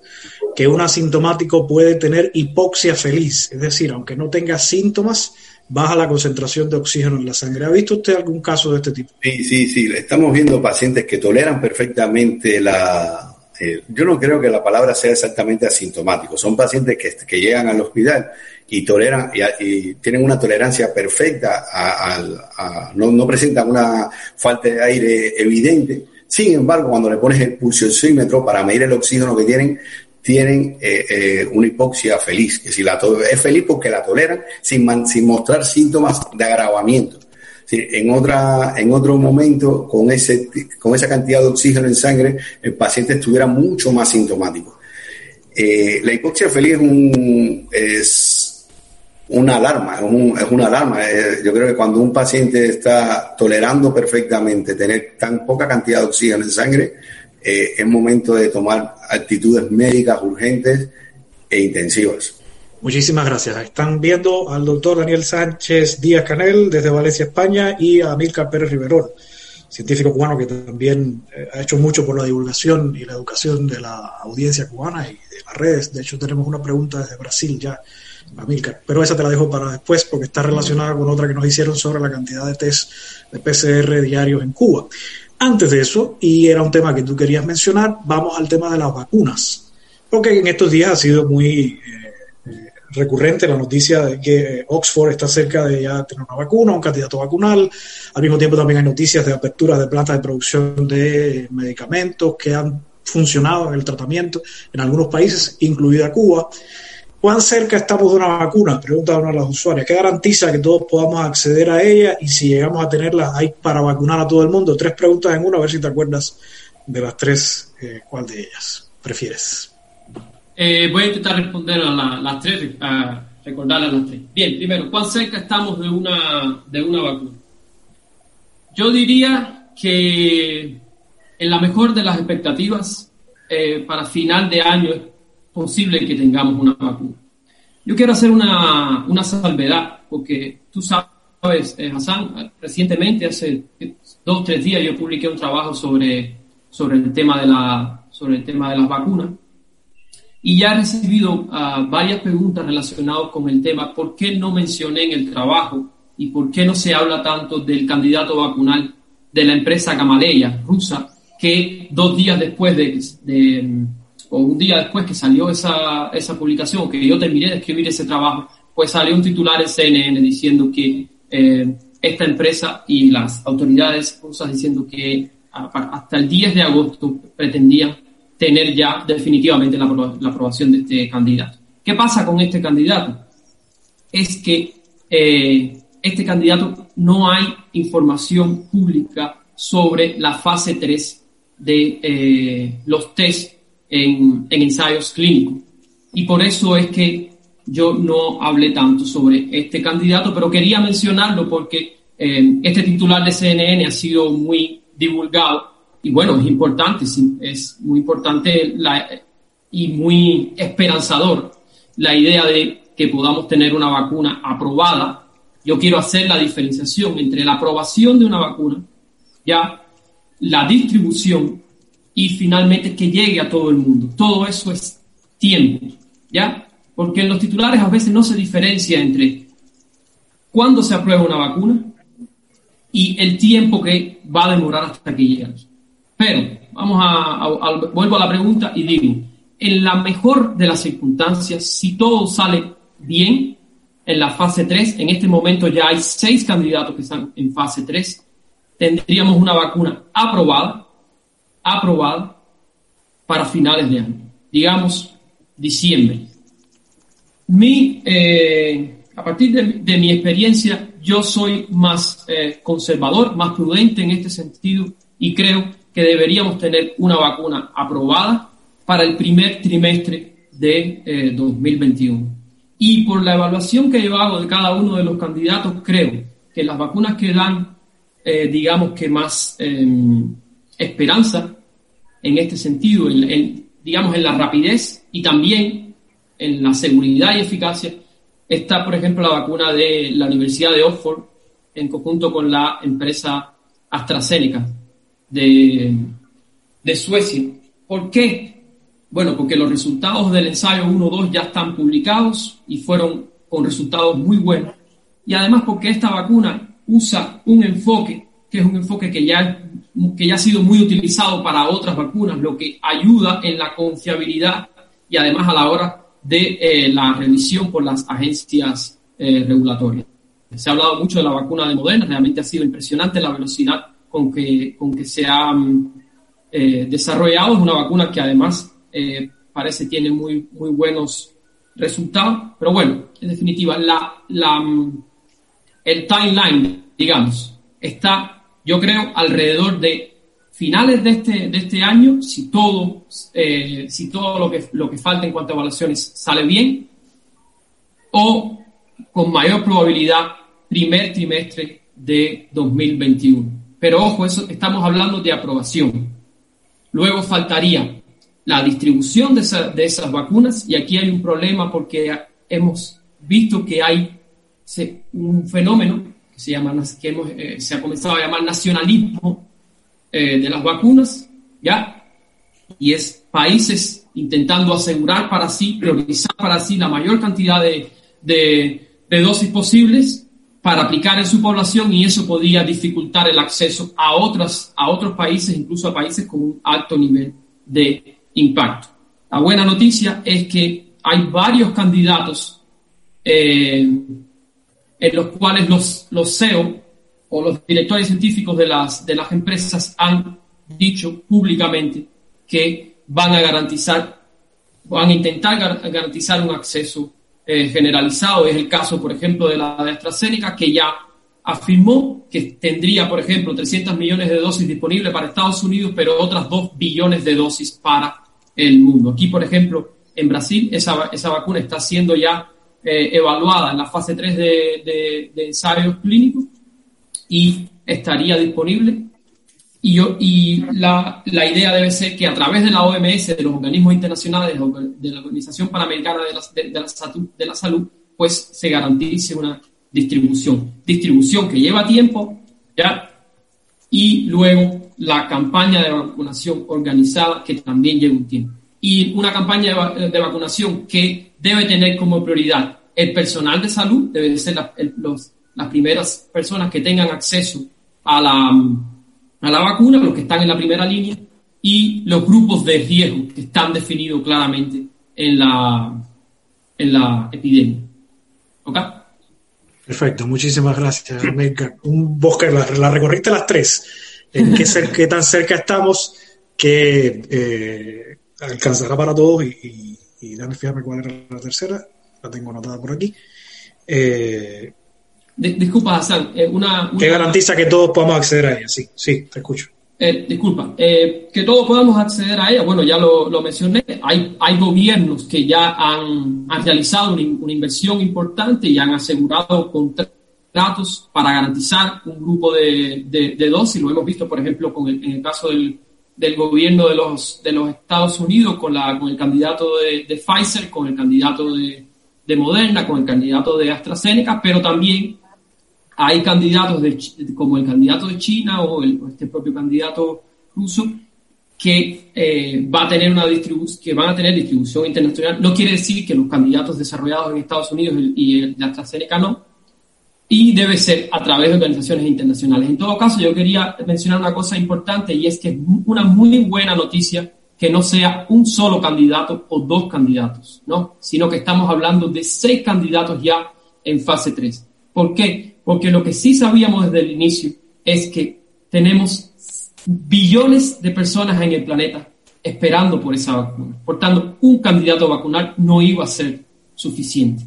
que un asintomático puede tener hipoxia feliz, es decir, aunque no tenga síntomas, baja la concentración de oxígeno en la sangre. ¿Ha visto usted algún caso de este tipo? Sí, sí, sí. Estamos viendo pacientes que toleran perfectamente la... Eh, yo no creo que la palabra sea exactamente asintomático. Son pacientes que, que llegan al hospital y toleran y, tienen una tolerancia perfecta a, no, no, presentan una falta de aire evidente. Sin embargo, cuando le pones el pulsioxímetro para medir el oxígeno que tienen, tienen eh, eh, una hipoxia feliz, que si la es feliz porque la toleran sin, sin mostrar síntomas de agravamiento. en, otra, en otro momento, con, ese, con esa cantidad de oxígeno en sangre, el paciente estuviera mucho más sintomático. Eh, la hipoxia feliz es, un, es una alarma, es, una alarma. Yo creo que cuando un paciente está tolerando perfectamente tener tan poca cantidad de oxígeno en sangre, eh, es momento de tomar actitudes médicas urgentes e intensivas. Muchísimas gracias. Están viendo al doctor Daniel Sánchez Díaz Canel desde Valencia, España, y a Milcar Pérez Riverón, científico cubano que también eh, ha hecho mucho por la divulgación y la educación de la audiencia cubana y de las redes. De hecho, tenemos una pregunta desde Brasil ya pero esa te la dejo para después porque está relacionada con otra que nos hicieron sobre la cantidad de test de PCR diarios en Cuba. Antes de eso, y era un tema que tú querías mencionar, vamos al tema de las vacunas. Porque en estos días ha sido muy eh, recurrente la noticia de que Oxford está cerca de ya tener una vacuna, un candidato vacunal. Al mismo tiempo también hay noticias de apertura de plantas de producción de medicamentos que han funcionado en el tratamiento en algunos países, incluida Cuba. ¿Cuán cerca estamos de una vacuna? Pregunta una de las usuarias. ¿Qué garantiza que todos podamos acceder a ella? Y si llegamos a tenerla, ¿hay para vacunar a todo el mundo? Tres preguntas en una, a ver si te acuerdas de las tres, eh, ¿cuál de ellas prefieres? Eh, voy a intentar responder a las tres, a recordar a las tres. Bien, primero, ¿cuán cerca estamos de una, de una vacuna? Yo diría que en la mejor de las expectativas, eh, para final de año posible que tengamos una vacuna. Yo quiero hacer una, una salvedad, porque tú sabes, eh, Hassan, recientemente, hace dos tres días, yo publiqué un trabajo sobre, sobre, el, tema de la, sobre el tema de las vacunas. Y ya he recibido uh, varias preguntas relacionadas con el tema, ¿por qué no mencioné en el trabajo y por qué no se habla tanto del candidato vacunal de la empresa Gamaleya rusa, que dos días después de, de o un día después que salió esa, esa publicación, que yo terminé de escribir ese trabajo, pues salió un titular en CNN diciendo que eh, esta empresa y las autoridades rusas diciendo que hasta el 10 de agosto pretendían tener ya definitivamente la, aprobación de este candidato. ¿Qué pasa con este candidato? Es que eh, este candidato no hay información pública sobre la fase 3 de eh, los test en, ensayos clínicos. Y por eso es que yo no hablé tanto sobre este candidato, pero quería mencionarlo porque eh, este titular de CNN ha sido muy divulgado y bueno, es importante, es muy importante la, y muy esperanzador la idea de que podamos tener una vacuna aprobada. Yo quiero hacer la diferenciación entre la aprobación de una vacuna, ya la distribución y finalmente que llegue a todo el mundo. Todo eso es tiempo, ¿ya? Porque en los titulares a veces no se diferencia entre cuándo se aprueba una vacuna y el tiempo que va a demorar hasta que llegue. Pero, vamos a, vuelvo a la pregunta y digo, en la mejor de las circunstancias, si todo sale bien en la fase 3, en este momento ya hay seis candidatos que están en fase 3, tendríamos una vacuna aprobada aprobada para finales de año, digamos diciembre. Mi, eh, a partir de, mi experiencia, yo soy más eh, conservador, más prudente en este sentido y creo que deberíamos tener una vacuna aprobada para el primer trimestre de 2021. Y por la evaluación que yo hago de cada uno de los candidatos, creo que las vacunas que dan, digamos que más em, esperanza en este sentido, digamos en la rapidez y también en la seguridad y eficacia, está, por ejemplo, la vacuna de la Universidad de Oxford en conjunto con la empresa AstraZeneca de, de Suecia. ¿Por qué? Bueno, porque los resultados del ensayo 1-2 ya están publicados y fueron con resultados muy buenos. Y además porque esta vacuna usa un enfoque, que es un enfoque que ya, que ya ha sido muy utilizado para otras vacunas, lo que ayuda en la confiabilidad y además a la hora de eh, la revisión por las agencias eh, regulatorias. Se ha hablado mucho de la vacuna de Moderna, realmente ha sido impresionante la velocidad con que, con que se ha mm, eh, desarrollado. Es una vacuna que además parece tiene muy, muy buenos resultados. Pero bueno, en definitiva, la, la, mm, el timeline, digamos, está, yo creo, alrededor de finales de este, de este año, si todo, eh, si todo lo, que, lo que falta en cuanto a evaluaciones sale bien, o con mayor probabilidad primer trimestre de 2021. Pero ojo, eso, estamos hablando de aprobación. Luego faltaría la distribución de, de esas vacunas y aquí hay un problema porque hemos visto que hay un fenómeno se, llama, que hemos, eh, se ha comenzado a llamar nacionalismo eh, de las vacunas, ¿ya? Y es países intentando asegurar para sí, priorizar para sí la mayor cantidad de, de, dosis posibles para aplicar en su población y eso podría dificultar el acceso a, otras, a otros países, incluso a países con un alto nivel de impacto. La buena noticia es que hay varios candidatos eh, en los cuales los, los CEO o los directores científicos de las, de las empresas han dicho públicamente que van a garantizar, van a intentar garantizar un acceso eh, generalizado. Es el caso, por ejemplo, de la de AstraZeneca, que ya afirmó que tendría, por ejemplo, 300 millones de dosis disponibles para Estados Unidos, pero otras 2 billones de dosis para el mundo. Aquí, por ejemplo, en Brasil, esa, esa vacuna está siendo ya eh, evaluada en la fase 3 de, de, de ensayos clínicos y estaría disponible. Y, yo, y la, la, idea debe ser que a través de la OMS, de los organismos internacionales, de la Organización Panamericana de la, de, la, Salud, pues se garantice una distribución. Distribución que lleva tiempo, ¿ya? Y luego la campaña de vacunación organizada que también lleva un tiempo. Y una campaña de, de vacunación que debe tener como prioridad el personal de salud, debe ser la, las primeras personas que tengan acceso a la, a la vacuna, los que están en la primera línea, y los grupos de riesgo que están definidos claramente en la, en la epidemia. ¿Ok? Perfecto, muchísimas gracias. Un bosque, la, la recorriste las tres. ¿En qué, qué, tan cerca estamos que eh, alcanzará para todos? Y, y, y fíjame cuál era la tercera, la tengo anotada por aquí. Eh, disculpa, Hassan. Eh, una, ¿Qué garantiza que todos podamos acceder a ella? Sí, sí, te escucho. Eh, disculpa, eh, que todos podamos acceder a ella. Bueno, ya lo, lo mencioné. Hay, hay gobiernos que ya han, han realizado una, una, inversión importante y han asegurado contratos para garantizar un grupo de, de, de dosis. Lo hemos visto, por ejemplo, con el, en el caso del, del gobierno de los, de los Estados Unidos con, la, con el candidato de, Pfizer, con el candidato de, de Moderna, con el candidato de AstraZeneca, pero también hay candidatos de, como el candidato de China o, el, este propio candidato ruso que eh, va a tener una que van a tener distribución internacional. No quiere decir que los candidatos desarrollados en Estados Unidos y el de AstraZeneca no, y debe ser a través de organizaciones internacionales. En todo caso, yo quería mencionar una cosa importante y es que es una muy buena noticia que no sea un solo candidato o dos candidatos, ¿no? Sino que estamos hablando de seis candidatos ya en fase 3. ¿Por qué? Porque lo que sí sabíamos desde el inicio es que tenemos billones de personas en el planeta esperando por esa vacuna. Por tanto, un candidato a vacunar no iba a ser suficiente.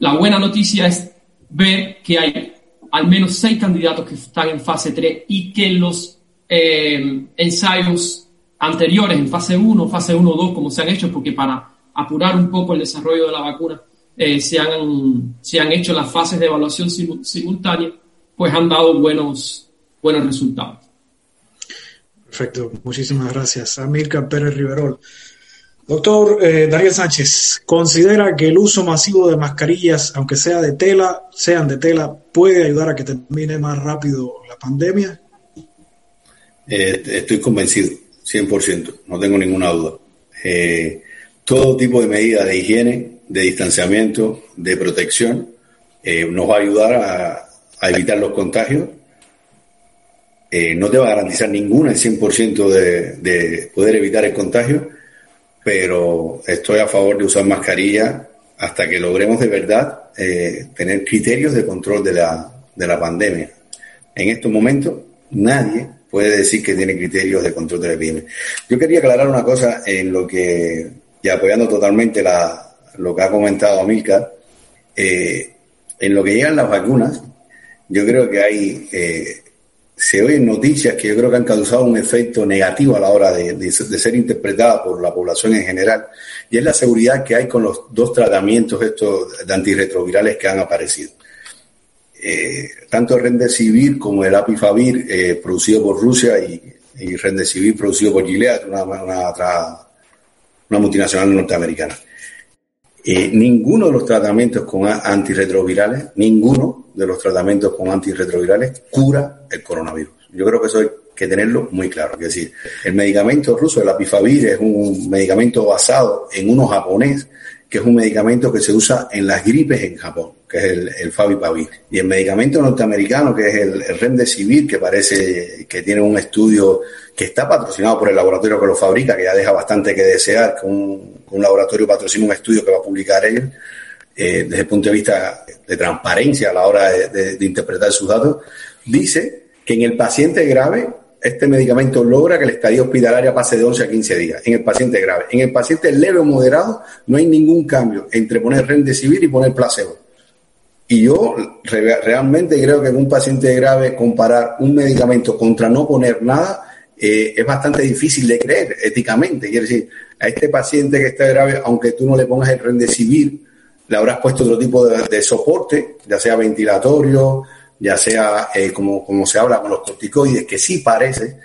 La buena noticia es ver que hay al menos seis candidatos que están en fase 3 y que los eh, ensayos anteriores, en fase 1, fase 1 2, como se han hecho, porque para apurar un poco el desarrollo de la vacuna, eh, se, han, se han hecho las fases de evaluación simultánea, pues han dado buenos, buenos resultados. Perfecto, muchísimas gracias. Amilcar Pérez Riverol. Doctor eh, Daniel Sánchez, ¿considera que el uso masivo de mascarillas, aunque sea de tela, sean de tela, puede ayudar a que termine más rápido la pandemia? Eh, estoy convencido, 100%, no tengo ninguna duda. Eh, todo tipo de medidas de higiene, de distanciamiento, de protección, nos va a ayudar a, evitar los contagios. no te va a garantizar ninguna el 100% de, de poder evitar el contagio, pero estoy a favor de usar mascarilla hasta que logremos de verdad eh, tener criterios de control de la, de la pandemia. En estos momentos nadie puede decir que tiene criterios de control de la epidemia. Yo quería aclarar una cosa en lo que, y apoyando totalmente lo que ha comentado Amilcar, eh, en lo que llegan las vacunas, yo creo que hay eh, se oyen noticias que yo creo que han causado un efecto negativo a la hora de, ser interpretada por la población en general, y es la seguridad que hay con los dos tratamientos estos de antirretrovirales que han aparecido. Eh, tanto el Remdesivir como el Apifavir, eh, producido por Rusia, y, y Remdesivir producido por Gilead, una multinacional norteamericana. Eh, ninguno de los tratamientos con antirretrovirales, ninguno de los tratamientos con antirretrovirales cura el coronavirus. Yo creo que eso hay que tenerlo muy claro. Es decir, el medicamento ruso, el apifavir, es un medicamento basado en uno japonés, que es un medicamento que se usa en las gripes en Japón, que es el, el Favipavir. Y el medicamento norteamericano, que es el, el Remdesivir, que parece que tiene un estudio que está patrocinado por el laboratorio que lo fabrica, que ya deja bastante que desear, que un, laboratorio patrocina un estudio que va a publicar él, eh, desde el punto de vista de transparencia a la hora de, interpretar sus datos, dice que en el paciente grave este medicamento logra que la estadía hospitalaria pase de 11 a 15 días, en el paciente grave. En el paciente leve o moderado no hay ningún cambio entre poner civil y poner placebo. Y yo realmente creo que en un paciente grave comparar un medicamento contra no poner nada eh, es bastante difícil de creer éticamente. Quiere decir, a este paciente que está grave, aunque tú no le pongas el rendecibir, le habrás puesto otro tipo de, soporte, ya sea ventilatorio, ya sea eh, como, se habla con los corticoides, que sí parece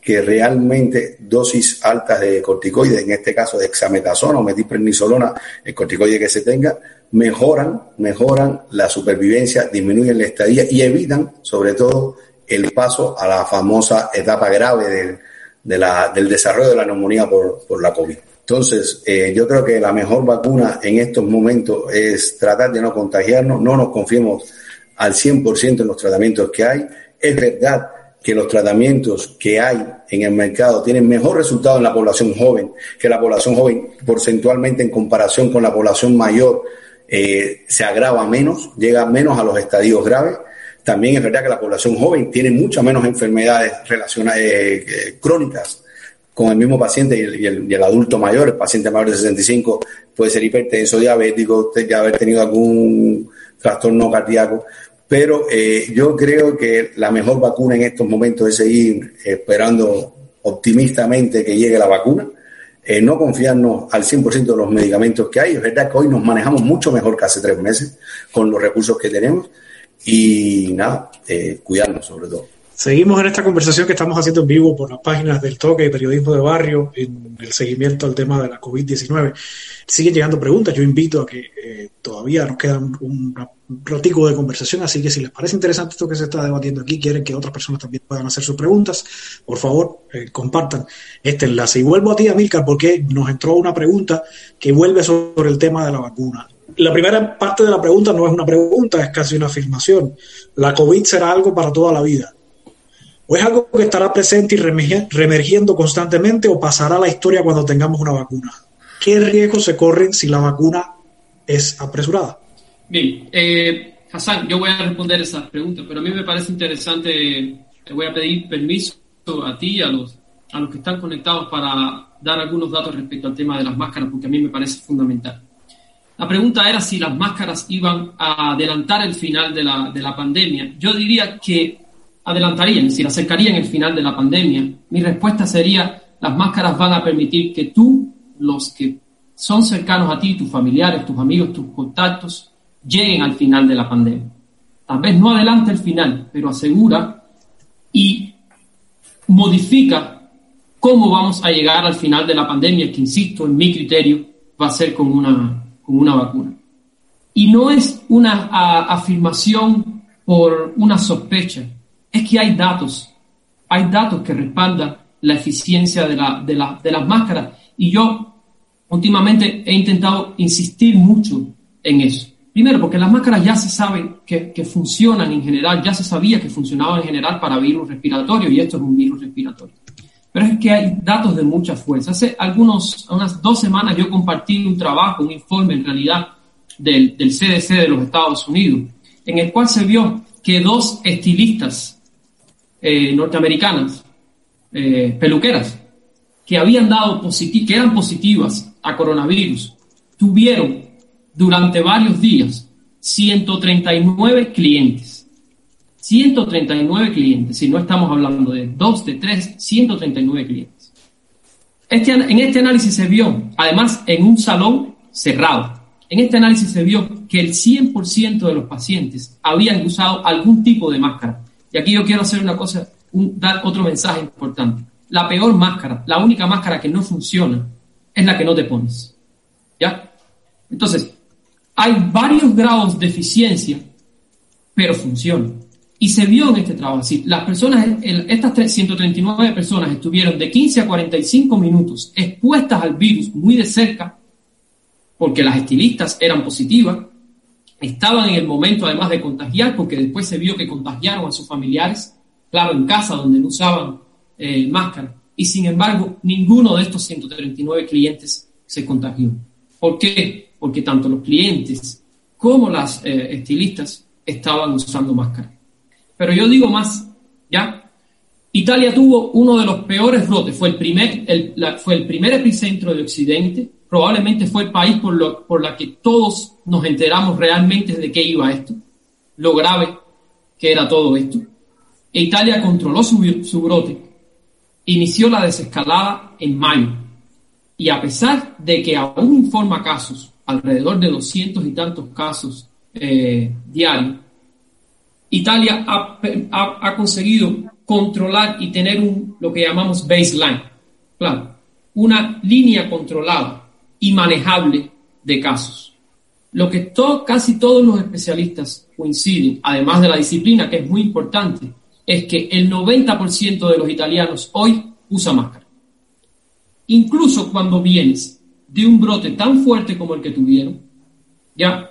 que realmente dosis altas de corticoides, en este caso de exametasona o metisprednisolona, el corticoide que se tenga, mejoran, mejoran la supervivencia, disminuyen la estadía y evitan, sobre todo, el paso a la famosa etapa grave del, desarrollo de la neumonía por, la COVID. Entonces, eh, yo creo que la mejor vacuna en estos momentos es tratar de no contagiarnos, no nos confiemos al 100% en los tratamientos que hay. Es verdad que los tratamientos que hay en el mercado tienen mejor resultado en la población joven, que la población joven. Porcentualmente en comparación con la población mayor eh, se agrava menos, llega menos a los estadios graves. También es verdad que la población joven tiene muchas menos enfermedades relacionadas, eh, eh, crónicas con el mismo paciente y el, adulto mayor, el paciente mayor de 65 puede ser hipertenso, diabético, ya haber tenido algún trastorno cardíaco, pero eh, yo creo que la mejor vacuna en estos momentos es seguir esperando optimistamente que llegue la vacuna, no confiarnos al 100% de los medicamentos que hay. Es verdad que hoy nos manejamos mucho mejor que hace tres meses con los recursos que tenemos y nada, eh, cuidarnos sobre todo. Seguimos en esta conversación que estamos haciendo en vivo por las páginas del Toque y Periodismo de Barrio en el seguimiento al tema de la COVID-19. Siguen llegando preguntas. Yo invito a que eh, todavía nos queda un, ratico de conversación, así que si les parece interesante esto que se está debatiendo aquí, quieren que otras personas también puedan hacer sus preguntas, por favor, eh, compartan este enlace. Y vuelvo a ti, Amílcar, porque nos entró una pregunta que vuelve sobre el tema de la vacuna la primera parte de la pregunta no es una pregunta, es casi una afirmación. ¿La COVID será algo para toda la vida? ¿O es algo que estará presente y reemergiendo constantemente o pasará la historia cuando tengamos una vacuna? ¿Qué riesgos se corren si la vacuna es apresurada? Bien, eh, Hassan, yo voy a responder esas preguntas, pero a mí me parece interesante, te voy a pedir permiso a ti y a los, a los que están conectados para dar algunos datos respecto al tema de las máscaras, porque a mí me parece fundamental. La pregunta era si las máscaras iban a adelantar el final de la, de la pandemia. Yo diría que adelantarían, decir, acercarían el final de la pandemia. Mi respuesta sería, las máscaras van a permitir que tú, los que son cercanos a ti, tus familiares, tus amigos, tus contactos, lleguen al final de la pandemia. Tal vez no adelante el final, pero asegura y modifica cómo vamos a llegar al final de la pandemia, que insisto, en mi criterio, va a ser con una, con una vacuna. Y no es una afirmación por una sospecha, es que hay datos, hay datos que respaldan la eficiencia de, la, de, la, de las máscaras. Y yo últimamente he intentado insistir mucho en eso. Primero, porque las máscaras ya se sabe que, funcionan en general, ya se sabía que funcionaban en general para virus respiratorio y esto es un virus respiratorio. Pero es que hay datos de mucha fuerza. Hace algunos, unas dos semanas yo compartí un trabajo, un informe en realidad del, del CDC de los Estados Unidos, en el cual se vio que dos estilistas eh, norteamericanas, eh, peluqueras, que habían dado que eran positivas a coronavirus, tuvieron durante varios días 139 clientes. 139 clientes, si no estamos hablando de dos, de tres, 139 clientes. Este, en este análisis se vio, además, en un salón cerrado. En este análisis se vio que el 100% de los pacientes habían usado algún tipo de máscara. Y aquí yo quiero hacer una cosa, dar otro mensaje importante. La peor máscara, la única máscara que no funciona, es la que no te pones. ¿Ya? Entonces, hay varios grados de eficiencia, pero funciona. Y se vio en este trabajo. Si las personas, estas 139 personas estuvieron de 15 a 45 minutos expuestas al virus muy de cerca, porque las estilistas eran positivas, estaban en el momento además de contagiar, porque después se vio que contagiaron a sus familiares, claro, en casa donde no usaban eh, máscara. Y sin embargo, ninguno de estos 139 clientes se contagió. ¿Por qué? porque tanto los clientes como las eh, estilistas estaban usando máscara. Pero yo digo más, ¿ya? Italia tuvo uno de los peores brotes, fue el primer, fue el primer epicentro de Occidente, probablemente fue el país por, lo, por la que todos nos enteramos realmente de qué iba esto, lo grave que era todo esto. E Italia controló su, su brote, inició la desescalada en mayo, y a pesar de que aún informa casos alrededor de doscientos y tantos casos eh, diarios, Italia ha, conseguido controlar y tener un, lo que llamamos baseline, claro, una línea controlada y manejable de casos. Lo que casi todos los especialistas coinciden, además de la disciplina, que es muy importante, es que el 90% de los italianos hoy usa máscara. Incluso cuando vienes de un brote tan fuerte como el que tuvieron, ya,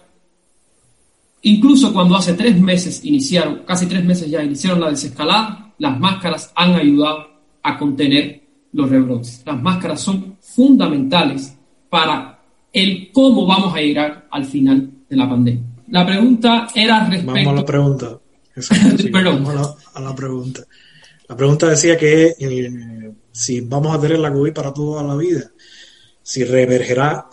incluso cuando hace tres meses iniciaron, casi tres meses ya iniciaron la desescalada, las máscaras han ayudado a contener los rebrotes. Las máscaras son fundamentales para el cómo vamos a llegar al final de la pandemia. La pregunta era respecto... Vamos a la pregunta. <laughs> Vamos a la, a la, pregunta. La pregunta decía que eh, si vamos a tener la COVID para toda la vida si revergerá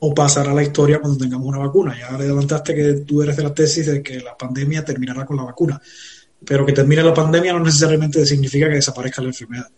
o pasará la historia cuando tengamos una vacuna. Ya le adelantaste que tú eres de la tesis de que la pandemia terminará con la vacuna, pero que termine la pandemia no necesariamente significa que desaparezca la enfermedad.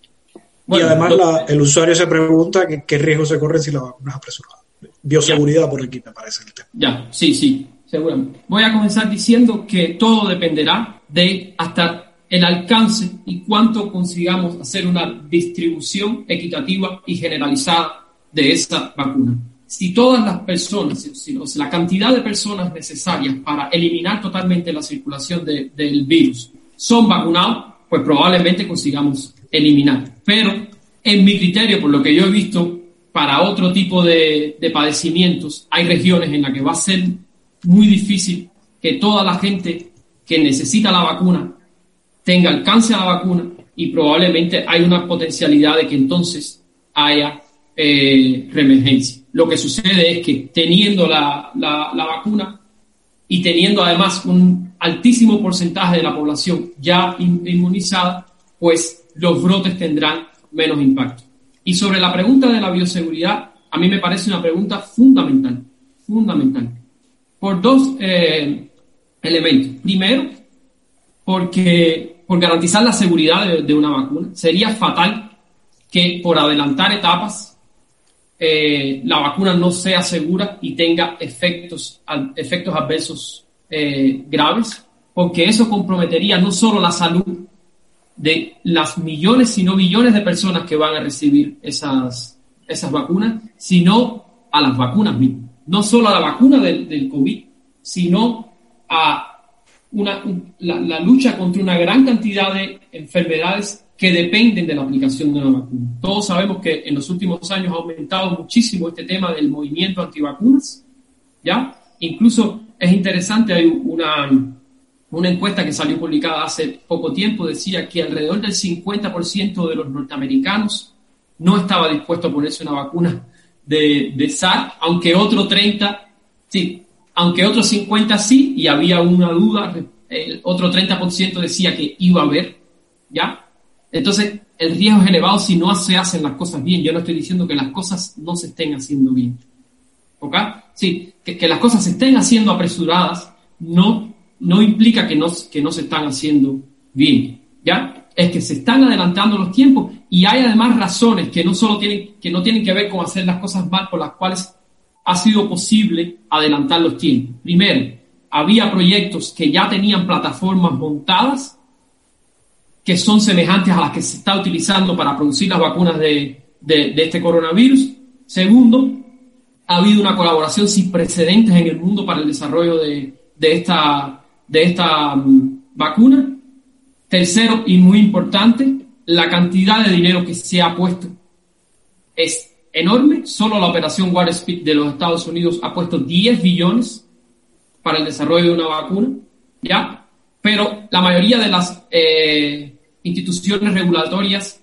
Y además el usuario se pregunta qué riesgo se corre si la vacuna es apresurada. Bioseguridad por aquí me parece el tema. Ya, sí, sí, seguramente. Voy a comenzar diciendo que todo dependerá de hasta el alcance y cuánto consigamos hacer una distribución equitativa y generalizada de esa vacuna. Si todas las personas, si, la cantidad de personas necesarias para eliminar totalmente la circulación del virus son vacunados, pues probablemente consigamos eliminar. Pero en mi criterio, por lo que yo he visto, para otro tipo de, de padecimientos, hay regiones en las que va a ser muy difícil que toda la gente que necesita la vacuna tenga alcance a la vacuna y probablemente hay una potencialidad de que entonces haya eh, reemergencia. Lo que sucede es que teniendo la, la, vacuna y teniendo además un altísimo porcentaje de la población ya inmunizada, pues los brotes tendrán menos impacto. Y sobre la pregunta de la bioseguridad, a mí me parece una pregunta fundamental, fundamental, por dos eh, elementos. Primero, porque por garantizar la seguridad de, una vacuna, sería fatal que por adelantar etapas eh, la vacuna no sea segura y tenga efectos, efectos adversos eh, graves, porque eso comprometería no solo la salud de las millones, sino millones de personas que van a recibir esas, esas vacunas, sino a las vacunas mismas. No solo a la vacuna del, del COVID, sino a una, la, la, lucha contra una gran cantidad de enfermedades que dependen de la aplicación de una vacuna. Todos sabemos que en los últimos años ha aumentado muchísimo este tema del movimiento antivacunas, ¿ya? Incluso es interesante, hay una, una encuesta que salió publicada hace poco tiempo, decía que alrededor del 50% de los norteamericanos no estaba dispuesto a ponerse una vacuna de, de SARS, aunque otro 30, sí, aunque otro 50 sí, y había una duda, el otro 30% decía que iba a haber, ¿ya? Entonces, el riesgo es elevado si no se hacen las cosas bien. Yo no estoy diciendo que las cosas no se estén haciendo bien. ¿Ok? Sí, que, las cosas se estén haciendo apresuradas no, no implica que no, que no se están haciendo bien. ¿Ya? Es que se están adelantando los tiempos y hay además razones que no solo tienen, que no tienen que ver con hacer las cosas mal por las cuales ha sido posible adelantar los tiempos. Primero, había proyectos que ya tenían plataformas montadas que son semejantes a las que se está utilizando para producir las vacunas de, este coronavirus. Segundo, ha habido una colaboración sin precedentes en el mundo para el desarrollo de, esta, de esta mm, vacuna. Tercero, y muy importante, la cantidad de dinero que se ha puesto es enorme. Solo la operación Warp Speed de los Estados Unidos ha puesto 10 billones para el desarrollo de una vacuna, ¿ya? Pero la mayoría de las eh, instituciones regulatorias,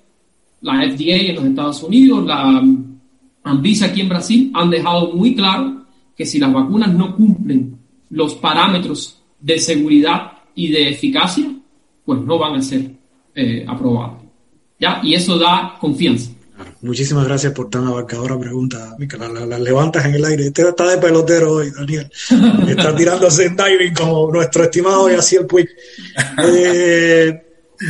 la FDA en los Estados Unidos, la Anvisa aquí en Brasil, han dejado muy claro que si las vacunas no cumplen los parámetros de seguridad y de eficacia, pues no van a ser eh, aprobadas. ¿Ya? Y eso da confianza. Muchísimas gracias por tan abarcadora pregunta, Mica. La, levantas en el aire. Este está de pelotero hoy, Daniel. <laughs> Está tirándose en diving como nuestro estimado y así el Puig. Eh,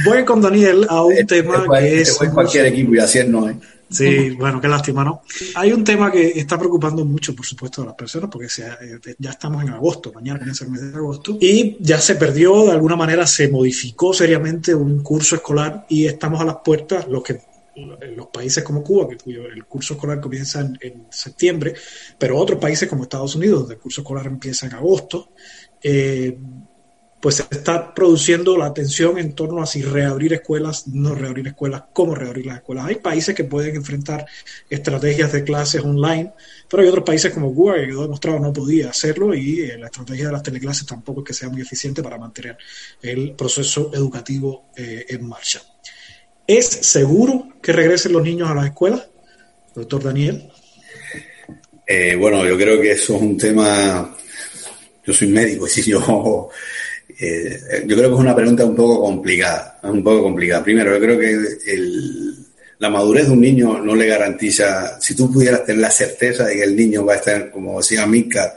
voy con Daniel a un este tema que es... cualquier equipo y así no, ¿eh? Sí, bueno, qué lástima, ¿no? Hay un tema que está preocupando mucho, por supuesto, a las personas, porque eh, ya estamos en agosto, mañana comienza el mes de agosto, y ya se perdió, de alguna manera se modificó seriamente un curso escolar y estamos a las puertas, los que los países como Cuba, que el curso escolar comienza en, en, septiembre, pero otros países como Estados Unidos, donde el curso escolar empieza en agosto, eh, pues se está produciendo la atención en torno a si reabrir escuelas, no reabrir escuelas, cómo reabrir las escuelas. Hay países que pueden enfrentar estrategias de clases online, pero hay otros países como Cuba que he demostrado no podía hacerlo y eh, la estrategia de las teleclases tampoco es que sea muy eficiente para mantener el proceso educativo eh, en marcha. ¿Es seguro que regresen los niños a las escuelas, doctor Daniel? Eh, bueno, yo creo que eso es un tema, yo soy médico, <laughs> y si yo eh, yo creo que es una pregunta un poco complicada, un poco complicada. Primero, yo creo que la madurez de un niño no le garantiza, si tú pudieras tener la certeza de que el niño va a estar, como decía Mika,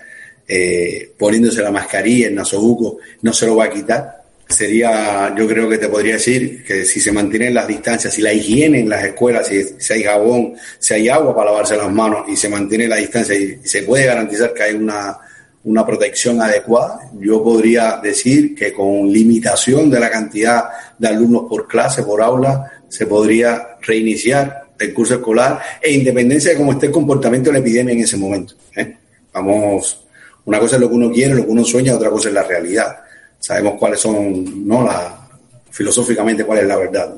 eh, poniéndose la mascarilla, en nasobuco, no se lo va a quitar. Sería, yo creo que te podría decir que si se mantienen las distancias, si la higiene en las escuelas, si, si hay jabón, si hay agua para lavarse las manos y se mantiene la distancia y se puede garantizar que hay una, una protección adecuada. Yo podría decir que con limitación de la cantidad de alumnos por clase, por aula, se podría reiniciar el curso escolar e independencia de cómo esté el comportamiento de la epidemia en ese momento. ¿eh? Vamos, una cosa es lo que uno quiere, lo que uno sueña, otra cosa es la realidad. Sabemos cuáles son, ¿no? La, filosóficamente cuál es la verdad.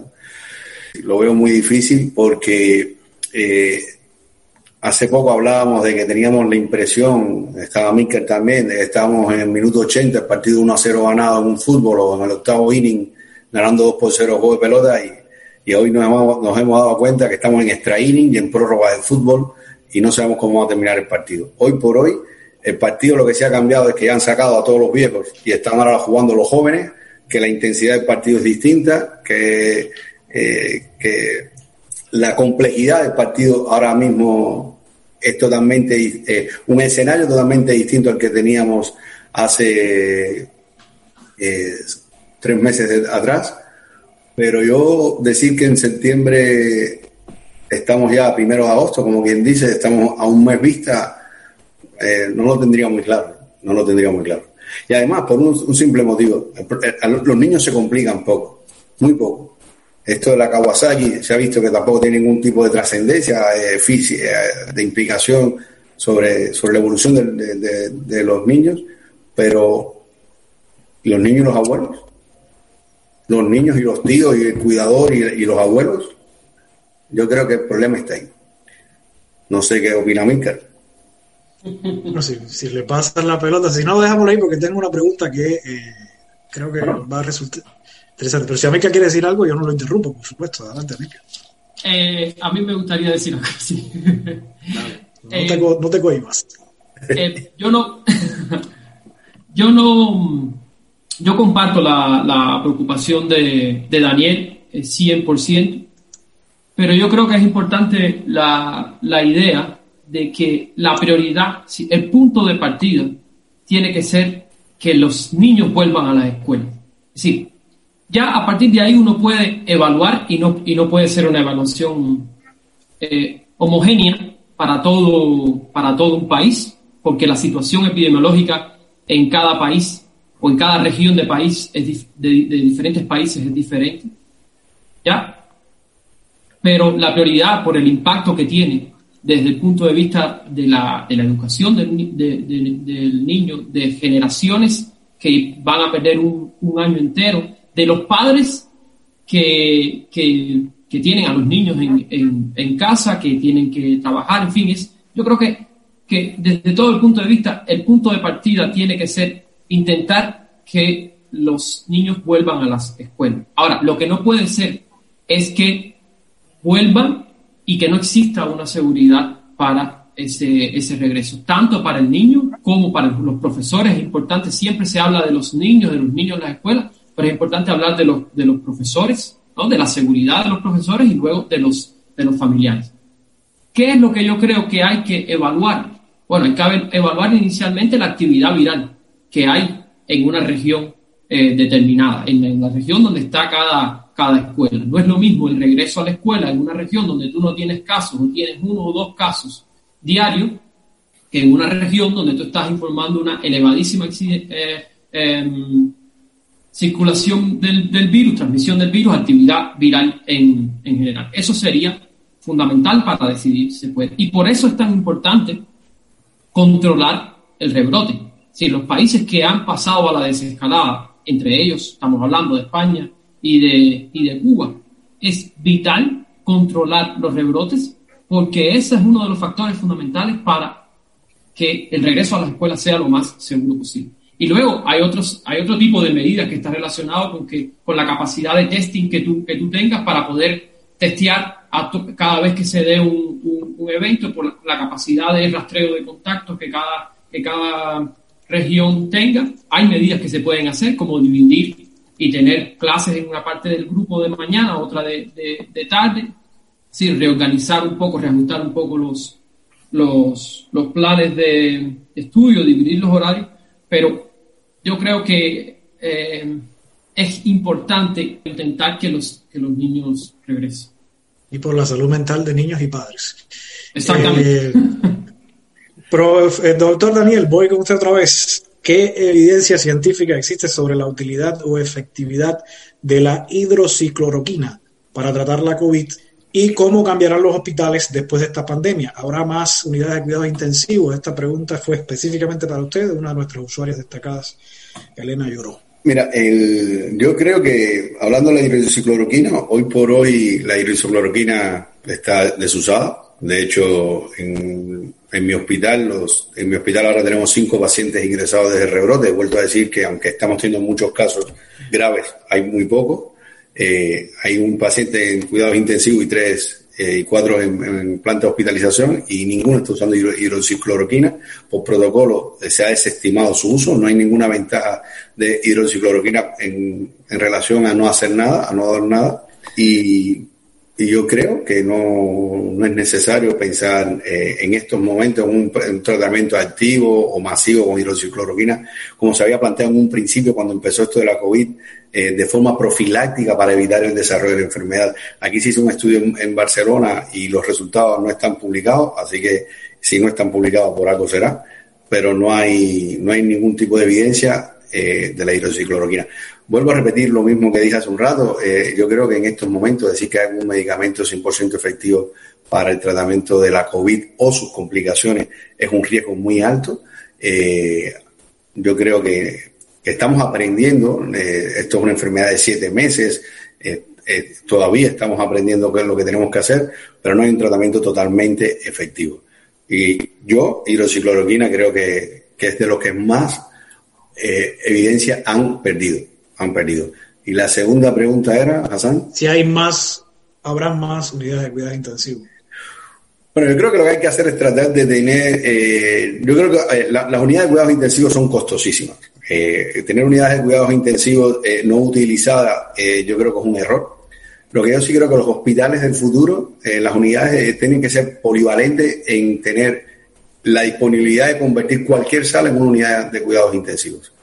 Lo veo muy difícil porque eh, Hace poco hablábamos de que teníamos la impresión, estaba Mikel también, de que estábamos en el minuto 80, el partido 1 a 0 ganado en un fútbol o en el octavo inning, ganando 2 por 0 juego de pelota y, hoy nos hemos, nos hemos dado cuenta que estamos en extra inning y en prórroga del fútbol y no sabemos cómo va a terminar el partido. Hoy por hoy, el partido lo que se ha cambiado es que ya han sacado a todos los viejos y están ahora jugando los jóvenes, que la intensidad del partido es distinta, que, eh, que la complejidad del partido ahora mismo es totalmente eh, un escenario totalmente distinto al que teníamos hace eh, tres meses atrás. Pero yo decir que en septiembre estamos ya a primero de agosto, como quien dice, estamos a un mes vista, eh, no lo tendría muy claro, no lo tendría muy claro. Y además, por un, simple motivo, los niños se complican poco, muy poco. Esto de la Kawasaki se ha visto que tampoco tiene ningún tipo de trascendencia eh, física, eh, de implicación sobre, sobre la evolución de, los niños, pero los niños y los abuelos? Los niños y los tíos y el cuidador y, los abuelos, yo creo que el problema está ahí. No sé qué opina Minkar. No, si, si, le pasan la pelota, si no, dejámoslo ahí porque tengo una pregunta que eh, creo que va a resultar interesante. Pero si Mica quiere decir algo, yo no lo interrumpo, por supuesto. Adelante, Mica. Eh, a mí me gustaría decir algo <laughs> así. No, te, no te cohimas. Eh, yo no. <laughs> yo no. Yo comparto la, preocupación de, de Daniel 100%, eh, pero yo creo que es importante la, la idea de que la prioridad, el punto de partida, tiene que ser que los niños vuelvan a la escuela. Es decir, ya a partir de ahí uno puede evaluar y no, y no puede ser una evaluación eh, homogénea para todo, para todo un país, porque la situación epidemiológica en cada país o en cada región de país es de, de diferentes países es diferente. ¿Ya? Pero la prioridad por el impacto que tiene desde el punto de vista de la, de la educación del, del, niño, de generaciones que van a perder un año entero, de los padres que, que, tienen a los niños en, en, en, casa, que tienen que trabajar, en fin, es, yo creo que, que desde todo el punto de vista, el punto de partida tiene que ser intentar que los niños vuelvan a las escuelas. Ahora, lo que no puede ser es que vuelvan y que no exista una seguridad para ese, ese regreso, tanto para el niño como para los profesores. Es importante, siempre se habla de los niños, de los niños en las escuelas, pero es importante hablar de los, de los profesores, ¿no? de la seguridad de los profesores y luego de los, de los familiares. ¿Qué es lo que yo creo que hay que evaluar? Bueno, hay que evaluar inicialmente la actividad viral que hay en una región eh, determinada, en, la región donde está cada, cada escuela. No es lo mismo el regreso a la escuela en una región donde tú no tienes casos, no tienes uno o dos casos diarios, que en una región donde tú estás informando una elevadísima eh, em, circulación del, virus, transmisión del virus, actividad viral en, en general. Eso sería fundamental para decidir si se puede. Y por eso es tan importante controlar el rebrote. Si los países que han pasado a la desescalada, entre ellos estamos hablando de España, y de, y de Cuba. Es vital controlar los rebrotes porque ese es uno de los factores fundamentales para que el regreso a la escuela sea lo más seguro posible. Y luego hay, otros, hay otro tipo de medidas que está relacionado con, que, con la capacidad de testing que tú, que tú tengas para poder testear cada vez que se dé un, un, evento por la, capacidad de rastreo de contactos que cada, que cada región tenga. Hay medidas que se pueden hacer, como dividir y tener clases en una parte del grupo de mañana, otra de, de, tarde, sí, reorganizar un poco, reajustar un poco los, los, los planes de estudio, dividir los horarios, pero yo creo que eh, es importante intentar que los, que los niños regresen. Y por la salud mental de niños y padres. Exactamente. Eh, eh, doctor Daniel, voy con usted otra vez. ¿Qué evidencia científica existe sobre la utilidad o efectividad de la hidroxicloroquina para tratar la COVID y cómo cambiarán los hospitales después de esta pandemia? ¿Habrá más unidades de cuidados intensivos? Esta pregunta fue específicamente para usted, una de nuestras usuarias destacadas, Elena Lloró. Mira, yo creo que hablando de la hidroxicloroquina, hoy por hoy la hidroxicloroquina está desusada. De hecho, en mi hospital, en mi hospital ahora tenemos cinco pacientes ingresados desde rebrote. He vuelto a decir que aunque estamos teniendo muchos casos graves, hay muy pocos. Eh, hay un paciente en cuidados intensivos y tres eh, y cuatro en, planta de hospitalización y ninguno está usando hidroxicloroquina. Por protocolo eh, se ha desestimado su uso. No hay ninguna ventaja de hidroxicloroquina en, en relación a no hacer nada, a no dar nada. Y y yo creo que no, no es necesario pensar eh, en estos momentos en un, tratamiento activo o masivo con hidroxicloroquina, como se había planteado en un principio cuando empezó esto de la COVID, eh, de forma profiláctica para evitar el desarrollo de la enfermedad. Aquí se hizo un estudio en, Barcelona y los resultados no están publicados, así que si no están publicados por algo será, pero no hay, no hay ningún tipo de evidencia eh, de la hidroxicloroquina. Vuelvo a repetir lo mismo que dije hace un rato. Eh, yo creo que en estos momentos decir que hay algún medicamento 100% efectivo para el tratamiento de la COVID o sus complicaciones es un riesgo muy alto. Eh, yo creo que, estamos aprendiendo. Eh, esto es una enfermedad de siete meses. todavía estamos aprendiendo qué es lo que tenemos que hacer, pero no hay un tratamiento totalmente efectivo. Y yo, hidroxicloroquina, creo que, que es de los que más evidencia han perdido han perdido. Y la segunda pregunta era, Hassan. Si hay más, habrá más unidades de cuidados intensivos. Bueno, yo creo que lo que hay que hacer es tratar de tener, eh, yo creo que eh, las unidades de cuidados intensivos son costosísimas. Eh, tener unidades de cuidados intensivos no utilizadas, yo creo que es un error. Lo que yo sí creo que los hospitales del futuro, las unidades tienen que ser polivalentes en tener la disponibilidad de convertir cualquier sala en una unidad de cuidados intensivos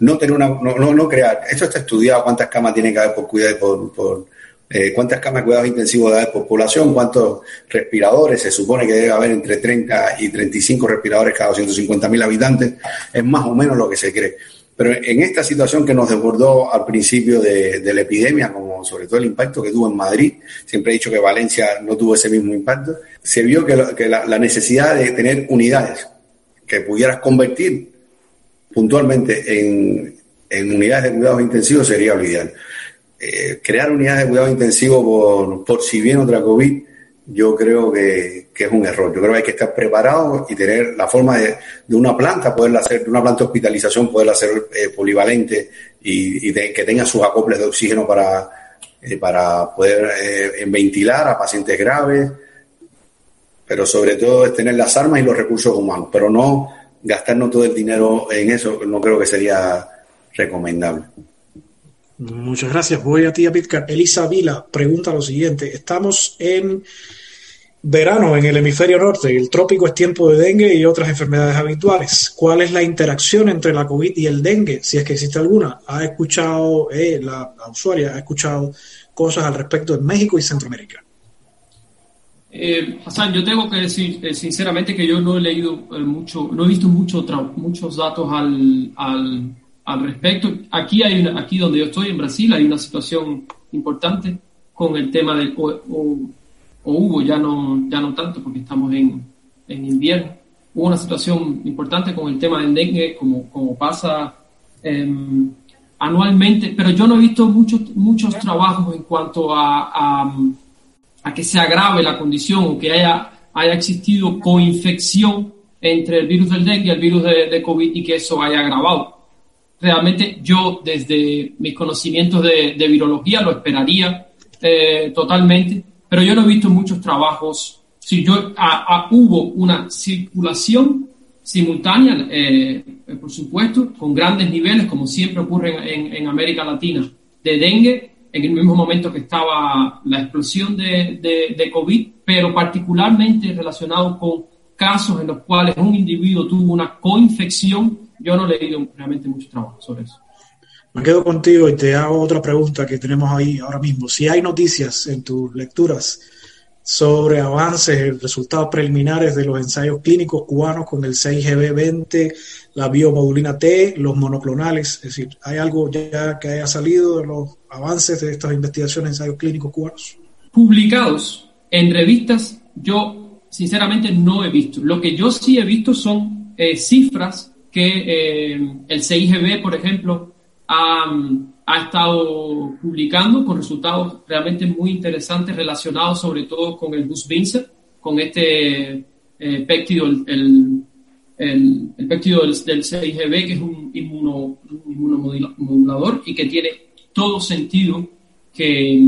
no tener una, no, no, crear. Esto está estudiado cuántas camas tiene que haber por cuidado, por, eh, cuántas camas de cuidados intensivos debe haber por población, cuántos respiradores, se supone que debe haber entre 30 y 35 respiradores cada 250 mil habitantes, es más o menos lo que se cree. Pero en esta situación que nos desbordó al principio de, la epidemia, como sobre todo el impacto que tuvo en Madrid, siempre he dicho que Valencia no tuvo ese mismo impacto, se vio que, la necesidad de tener unidades que pudieras convertir puntualmente en, unidades de cuidados intensivos sería lo ideal. Eh, crear unidades de cuidados intensivos por, por si viene otra COVID, yo creo que, es un error. Yo creo que hay que estar preparado y tener la forma de, de una planta, poderla hacer, de una planta de hospitalización, poderla hacer eh, polivalente y, que tenga sus acoples de oxígeno para, eh, para poder ventilar a pacientes graves. Pero sobre todo es tener las armas y los recursos humanos, pero no gastarnos todo el dinero en eso no creo que sería recomendable. Muchas gracias. Voy a ti a Pitcar. Elisa Vila pregunta lo siguiente. Estamos en verano en el hemisferio norte. El trópico es tiempo de dengue y otras enfermedades habituales. ¿Cuál es la interacción entre la COVID y el dengue? Si es que existe alguna. Ha escuchado, eh, la usuaria ha escuchado cosas al respecto en México y Centroamérica. Eh, Hassan, yo tengo que decir eh, sinceramente que yo no he leído eh, mucho, no he visto mucho muchos datos al, al, al, respecto. Aquí, hay aquí donde yo estoy, en Brasil, hay una situación importante con el tema del, o, o, hubo, ya no, ya no tanto porque estamos en, en, invierno, hubo una situación importante con el tema del dengue, como, como pasa em, anualmente, pero yo no he visto muchos, muchos trabajos en cuanto a, a a que se agrave la condición o que haya, haya existido coinfección entre el virus del dengue y el virus de, COVID y que eso haya agravado. Realmente yo desde mis conocimientos de, virología lo esperaría eh, totalmente, pero yo no he visto muchos trabajos. Si yo hubo una circulación simultánea, eh, por supuesto, con grandes niveles, como siempre ocurre en, en América Latina, de dengue en el mismo momento que estaba la explosión de, de, COVID, pero particularmente relacionado con casos en los cuales un individuo tuvo una coinfección, yo no he leído realmente mucho trabajo sobre eso. Me quedo contigo y te hago otra pregunta que tenemos ahí ahora mismo. Si hay noticias en tus lecturas sobre avances, resultados preliminares de los ensayos clínicos cubanos con el 6GB20, la biomodulina T, los monoclonales, es decir, ¿hay algo ya que haya salido de los avances de estas investigaciones, ensayos clínicos cubanos? Publicados en revistas, yo sinceramente no he visto. Lo que yo sí he visto son eh, cifras que eh, el 6GB, por ejemplo, ha ha estado publicando con resultados realmente muy interesantes relacionados sobre todo con el Vincent, con este eh, péptido, el, el, péptido del, 6GB, que es un, inmuno, inmunomodulador y que tiene todo sentido que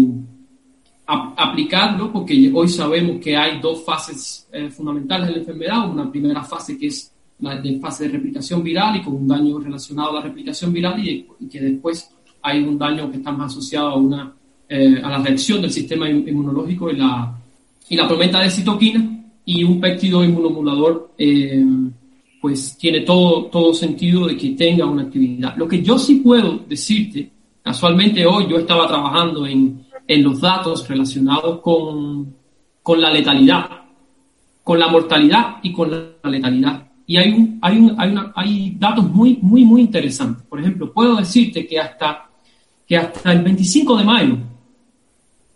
aplicarlo, porque hoy sabemos que hay dos fases eh, fundamentales de la enfermedad, una primera fase que es la fase de replicación viral y con un daño relacionado a la replicación viral y que después hay un daño que está más asociado a una a la reacción del sistema inmunológico y la, y la tormenta de citoquina y un péptido inmunomodulador pues tiene todo, todo sentido de que tenga una actividad. Lo que yo sí puedo decirte, casualmente hoy yo estaba trabajando en, en los datos relacionados con, con, la letalidad, con la mortalidad y con la letalidad. Y hay, un, hay, un, hay, una, hay datos muy, muy, muy interesantes. Por ejemplo, puedo decirte que hasta, que hasta el 25 de mayo,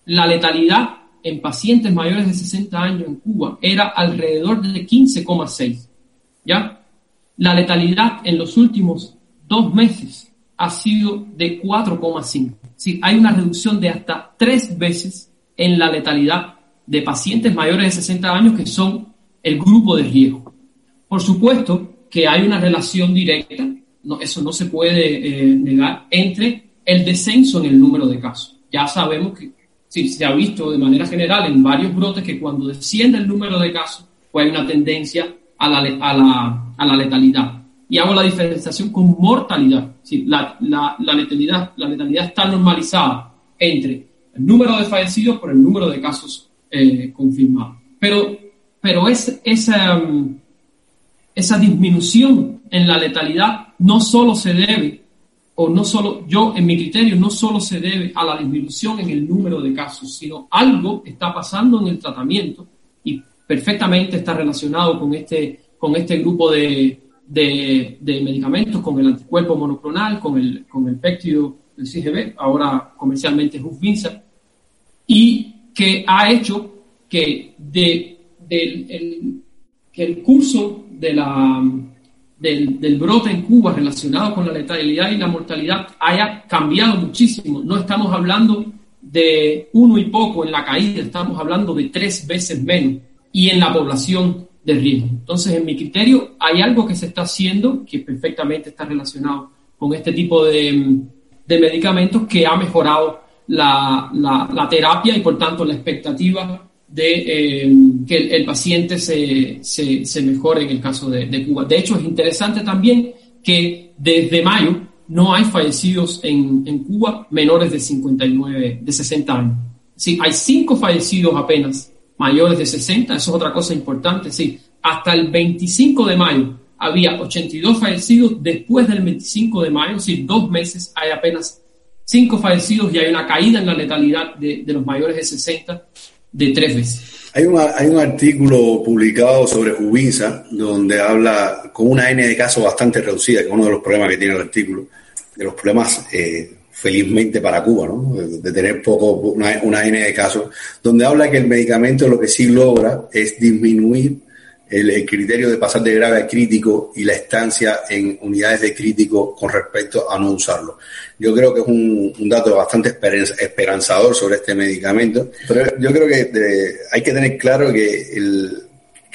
la letalidad en pacientes mayores de 60 años en Cuba era alrededor de 15,6 ¿ya? La letalidad en los últimos dos meses ha sido de 4,5. Sí, hay una reducción de hasta tres veces en la letalidad de pacientes mayores de 60 años que son el grupo de riesgo. Por supuesto que hay una relación directa, eso no se puede eh, negar, entre el descenso en el número de casos. Ya sabemos que sí, se ha visto de manera general en varios brotes que cuando desciende el número de casos, pues hay una tendencia a la, a la, a la letalidad. Y hago la diferenciación con mortalidad. la, la, la, letalidad, la letalidad está normalizada entre el número de fallecidos por el número de casos eh, confirmados. Pero, pero es, esa, mm, esa disminución en la letalidad no solo se debe, o no solo, yo en mi criterio, no solo se debe a la disminución en el número de casos, sino algo está pasando en el tratamiento perfectamente está relacionado con este, con este grupo de, de, medicamentos, con el anticuerpo monoclonal, con el, con el péptido del CGB, ahora comercialmente Hufvinza, y que ha hecho que, de, el, que el curso de la, del, del, brote en Cuba relacionado con la letalidad y la mortalidad haya cambiado muchísimo. No estamos hablando de uno y poco en la caída, estamos hablando de tres veces menos y en la población de riesgo. Entonces, en mi criterio, hay algo que se está haciendo que perfectamente está relacionado con este tipo de, de medicamentos que ha mejorado la, la, terapia y, por tanto, la expectativa de eh, que el, paciente se, se, mejore en el caso de, de, Cuba. De hecho, es interesante también que desde mayo no hay fallecidos en, en Cuba menores de 59, de 60 años. Sí, hay cinco fallecidos apenas mayores de 60, eso es otra cosa importante, sí. Hasta el 25 de mayo había 82 fallecidos, después del 25 de mayo, sí, dos meses, hay apenas 5 fallecidos y hay una caída en la letalidad de, los mayores de 60 de tres veces. Hay un, hay un artículo publicado sobre Jubinsa donde habla con una N de casos bastante reducida, que es uno de los problemas que tiene el artículo, de los problemas eh, felizmente para Cuba, ¿no? de tener poco, una, una N de casos, donde habla que el medicamento lo que sí logra es disminuir el, criterio de pasar de grave a crítico y la estancia en unidades de crítico con respecto a no usarlo. Yo creo que es un, dato bastante esperanzador sobre este medicamento, pero yo creo que hay que tener claro que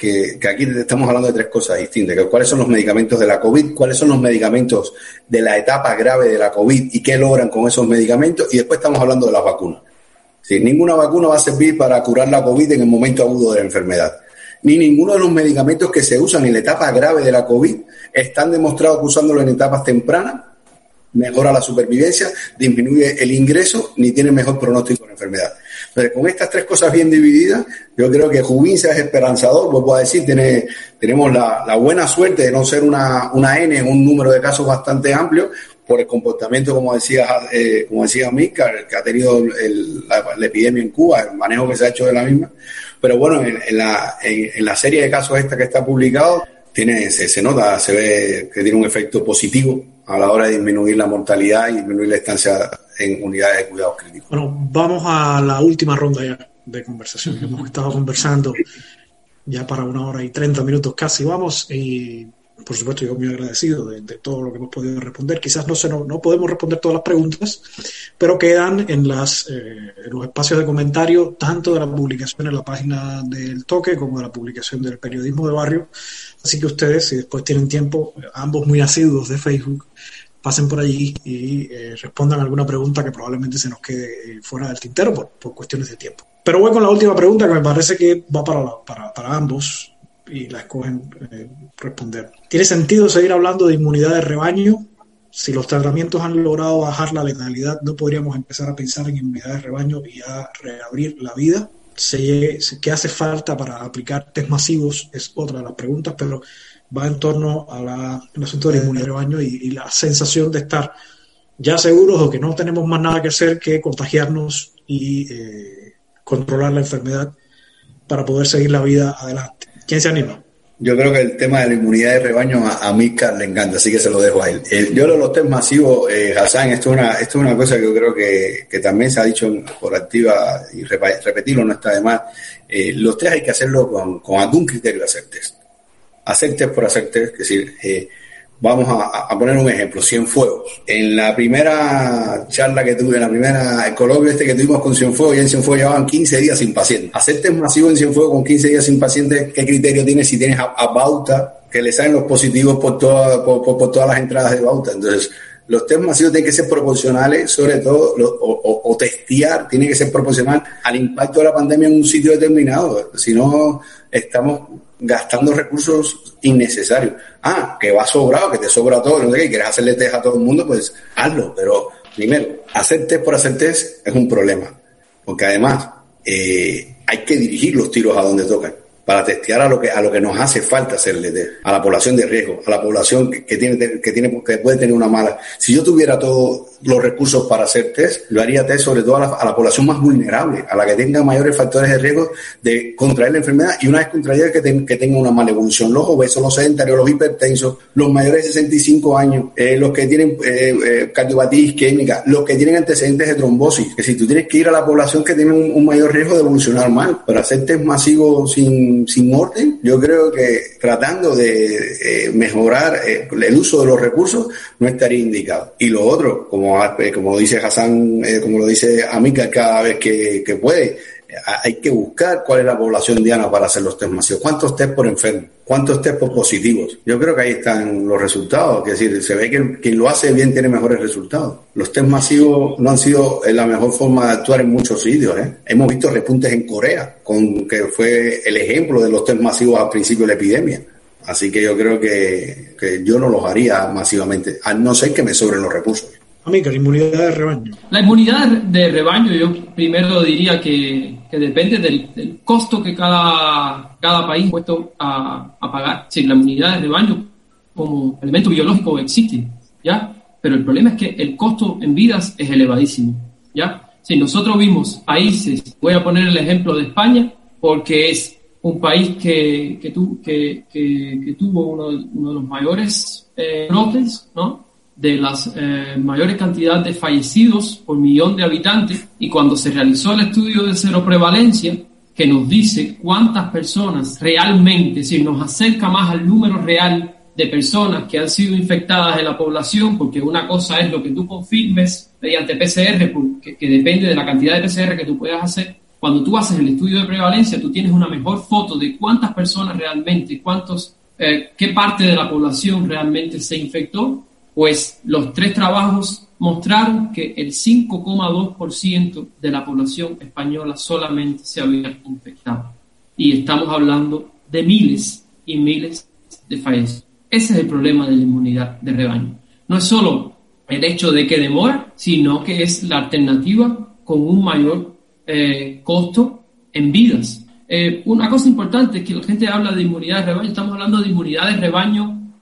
que, aquí estamos hablando de tres cosas distintas. ¿Cuáles son los medicamentos de la COVID? ¿Cuáles son los medicamentos de la etapa grave de la COVID y qué logran con esos medicamentos? Y después estamos hablando de las vacunas. ninguna vacuna va a servir para curar la COVID en el momento agudo de la enfermedad. Ni ninguno de los medicamentos que se usan en la etapa grave de la COVID están demostrados que usándolo en etapas tempranas mejora la supervivencia, disminuye el ingreso, ni tiene mejor pronóstico de la enfermedad. Pero con estas tres cosas bien divididas, yo creo que Jubinsa es esperanzador, vuelvo a decir, tiene, tenemos la, la, buena suerte de no ser una, una N, un número de casos bastante amplio, por el comportamiento, como decía, eh, como decía que ha tenido el, la, epidemia en Cuba, el manejo que se ha hecho de la misma. Pero bueno, en, en la, en, la serie de casos esta que está publicado, tiene, se, se, nota, se ve que tiene un efecto positivo a la hora de disminuir la mortalidad y disminuir la estancia en unidades de cuidados críticos. Bueno, vamos a la última ronda ya de conversación. Hemos estado conversando ya para una hora y treinta minutos casi, vamos, y por supuesto yo muy agradecido de, todo lo que hemos podido responder. Quizás no, se, no, no, podemos responder todas las preguntas, pero quedan en, las, eh, los espacios de comentario tanto de la publicación en la página del toque como de la publicación del periodismo de barrio. Así que ustedes, si después tienen tiempo, ambos muy asiduos de Facebook, pasen por allí y eh, respondan alguna pregunta que probablemente se nos quede eh, fuera del tintero por, por, cuestiones de tiempo. Pero voy con la última pregunta que me parece que va para, para, para ambos y la escogen eh, responder. ¿Tiene sentido seguir hablando de inmunidad de rebaño si los tratamientos han logrado bajar la letalidad, no podríamos empezar a pensar en inmunidad de rebaño y a reabrir la vida. ¿Qué hace falta para aplicar test masivos? Es otra de las preguntas, pero va en torno al asunto de la inmunidad de rebaño y, la sensación de estar ya seguros o que no tenemos más nada que hacer que contagiarnos y eh, controlar la enfermedad para poder seguir la vida adelante. ¿Quién se anima? Yo creo que el tema de la inmunidad de rebaño a, a Mika le encanta, así que se lo dejo a él. Yo lo los test masivos, eh, Hassan, esto es, una, esto es una cosa que yo creo que, que también se ha dicho por activa y repetirlo no está de más. Eh, los test hay que hacerlo con, con algún criterio de hacer test. Hacer por hacer test, es decir, eh, Vamos a, poner un ejemplo, Cienfuegos. En la primera charla que tuve, en la primera el coloquio este que tuvimos con Cienfuegos, ya en Cienfuegos llevaban 15 días sin pacientes. Hacer test masivo en Cienfuegos con 15 días sin pacientes, ¿qué criterio tienes si tienes a, Bauta, que le salen los positivos por, por, todas las entradas de Bauta? Entonces, los test masivos tienen que ser proporcionales, sobre todo, o, o, testear tiene que ser proporcional al impacto de la pandemia en un sitio determinado. Si no, estamos gastando recursos innecesarios. Ah, que va sobrado, que te sobra todo, no sé qué, quieres hacerle test a todo el mundo, pues hazlo. Pero primero, hacer test por hacer test es un problema. Porque además, eh, hay que dirigir los tiros a donde tocan para testear a lo que a lo que nos hace falta hacerle test, a la población de riesgo, a la población que, tiene que tiene que puede tener una mala. Si yo tuviera todos los recursos para hacer test, lo haría test sobre todo a la, población más vulnerable, a la que tenga mayores factores de riesgo de contraer la enfermedad y una vez contraída que, que tenga una mala evolución. Los obesos, los sedentarios, los hipertensos, los mayores de 65 años, eh, los que tienen eh, eh, isquémica, los que tienen antecedentes de trombosis. Que si tú tienes que ir a la población que tiene un, mayor riesgo de evolucionar mal, para hacer test masivos sin, sin orden, yo creo que tratando de eh, mejorar el uso de los recursos no estaría indicado. Y lo otro, como eh, como, dice Hassan, eh, como lo dice Amica cada vez que, puede, hay que buscar cuál es la población diana para hacer los test masivos. ¿Cuántos test por enfermo? ¿Cuántos test por positivos? Yo creo que ahí están los resultados. Es decir, se ve que quien lo hace bien tiene mejores resultados. Los test masivos no han sido la mejor forma de actuar en muchos sitios. ¿eh? Hemos visto repuntes en Corea, con que fue el ejemplo de los test masivos al principio de la epidemia. Así que yo creo que, que yo no los haría masivamente, a no ser que me sobren los recursos. Inmunidad de rebaño. La inmunidad de rebaño yo primero diría que, que depende del, costo que cada, cada país puesto a, a pagar. Sí, la inmunidad de rebaño como elemento biológico existe, ¿ya? Pero el problema es que el costo en vidas es elevadísimo, ¿ya? Si nosotros vimos países, voy a poner el ejemplo de España, porque es un país que, que, que, que tuvo uno, uno, de los mayores eh, brotes, ¿no? De las eh, mayores cantidades de fallecidos por millón de habitantes y cuando se realizó el estudio de cero prevalencia que nos dice cuántas personas realmente, si nos acerca más al número real de personas que han sido infectadas en la población, porque una cosa es lo que tú confirmes mediante PCR, que depende de la cantidad de PCR que tú puedas hacer. Cuando tú haces el estudio de prevalencia, tú tienes una mejor foto de cuántas personas realmente, cuántos, eh, qué parte de la población realmente se infectó pues los tres trabajos mostraron que el 5,2% de la población española solamente se había infectado. Y estamos hablando de miles y miles de fallecidos. Ese es el problema de la inmunidad de rebaño. No es solo el hecho de que demora, sino que es la alternativa con un mayor eh, costo en vidas. Eh, una cosa importante es que la gente habla de inmunidad de rebaño, estamos hablando de inmunidad de rebaño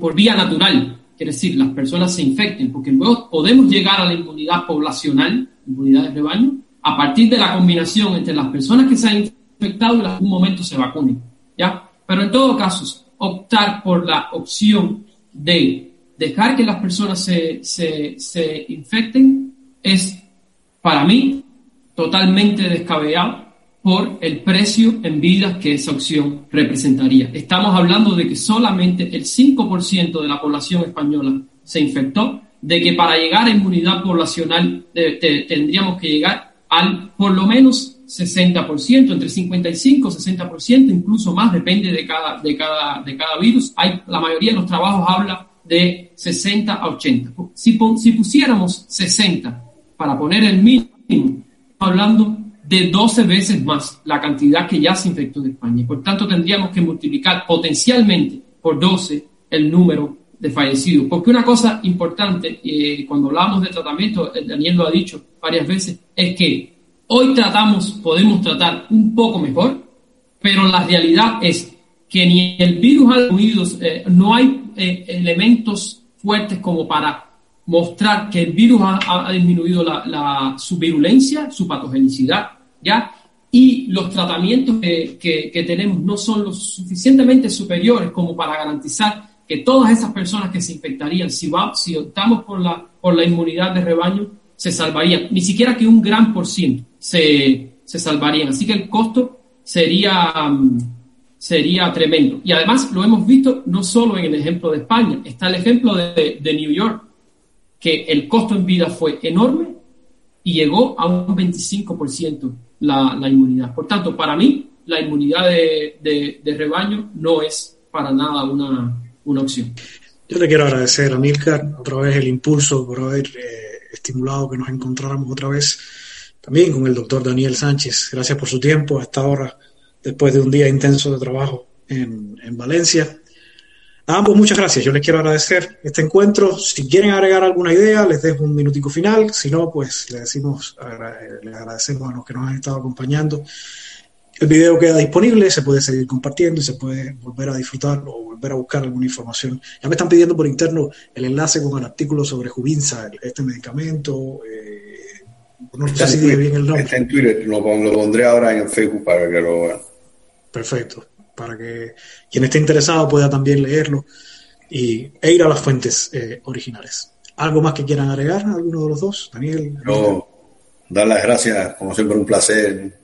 por vía natural, quiere decir, las personas se infecten, porque luego podemos llegar a la inmunidad poblacional, inmunidad de rebaño, a partir de la combinación entre las personas que se han infectado y en algún momento se vacunen, ¿ya? Pero en todo caso, optar por la opción de dejar que las personas se, se, se infecten es, para mí, totalmente descabellado por el precio en vidas que esa opción representaría. Estamos hablando de que solamente el 5% de la población española se infectó, de que para llegar a inmunidad poblacional tendríamos que llegar al por lo menos 60%, entre 55 y 60%, incluso más, depende de cada, de cada, de cada virus. Hay, la mayoría de los trabajos habla de 60 a 80. Si, si pusiéramos 60 para poner el mínimo, hablando de 12 veces más la cantidad que ya se infectó en España. Por tanto, tendríamos que multiplicar potencialmente por 12 el número de fallecidos. Porque una cosa importante, eh, cuando hablamos de tratamiento, Daniel lo ha dicho varias veces, es que hoy tratamos, podemos tratar un poco mejor, pero la realidad es que ni el virus ha disminuido, eh, no hay eh, elementos fuertes como para mostrar que el virus ha, disminuido la, su virulencia, su patogenicidad, ¿ya? Y los tratamientos que, que, tenemos no son lo suficientemente superiores como para garantizar que todas esas personas que se infectarían, si, va, si optamos por la, por la inmunidad de rebaño, se salvarían. Ni siquiera que un gran por ciento se, se salvarían. Así que el costo sería, mm, sería tremendo. Y además lo hemos visto no solo en el ejemplo de España, está el ejemplo de, de New York, que el costo en vida fue enorme y llegó a un 25% la, la inmunidad. Por tanto, para mí, la inmunidad de, de, rebaño no es para nada una, una, opción. Yo le quiero agradecer a Milcar otra vez el impulso por haber eh, estimulado que nos encontráramos otra vez también con el doctor Daniel Sánchez. Gracias por su tiempo a esta hora, después de un día intenso de trabajo en, en Valencia. A ambos muchas gracias. Yo les quiero agradecer este encuentro. Si quieren agregar alguna idea, les dejo un minutico final. Si no, pues le decimos, les agradecemos a los que nos han estado acompañando. El video queda disponible, se puede seguir compartiendo y se puede volver a disfrutar o volver a buscar alguna información. Ya me están pidiendo por interno el enlace con el artículo sobre Jubinsa, este medicamento. Eh, no sé si bien el nombre. Está en Twitter, lo, lo pondré ahora en Facebook para que lo vean. Perfecto para que quien esté interesado pueda también leerlo y, e ir a las fuentes eh, originales. ¿Algo más que quieran agregar, alguno de los dos? Daniel. Yo, dar las gracias, como siempre, un placer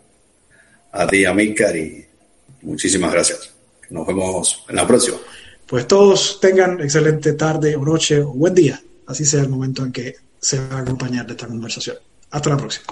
a ti, a Milcar, y muchísimas gracias. Nos vemos en la próxima. Pues todos tengan excelente tarde o noche o buen día, así sea el momento en que se va a acompañar de esta conversación. Hasta la próxima.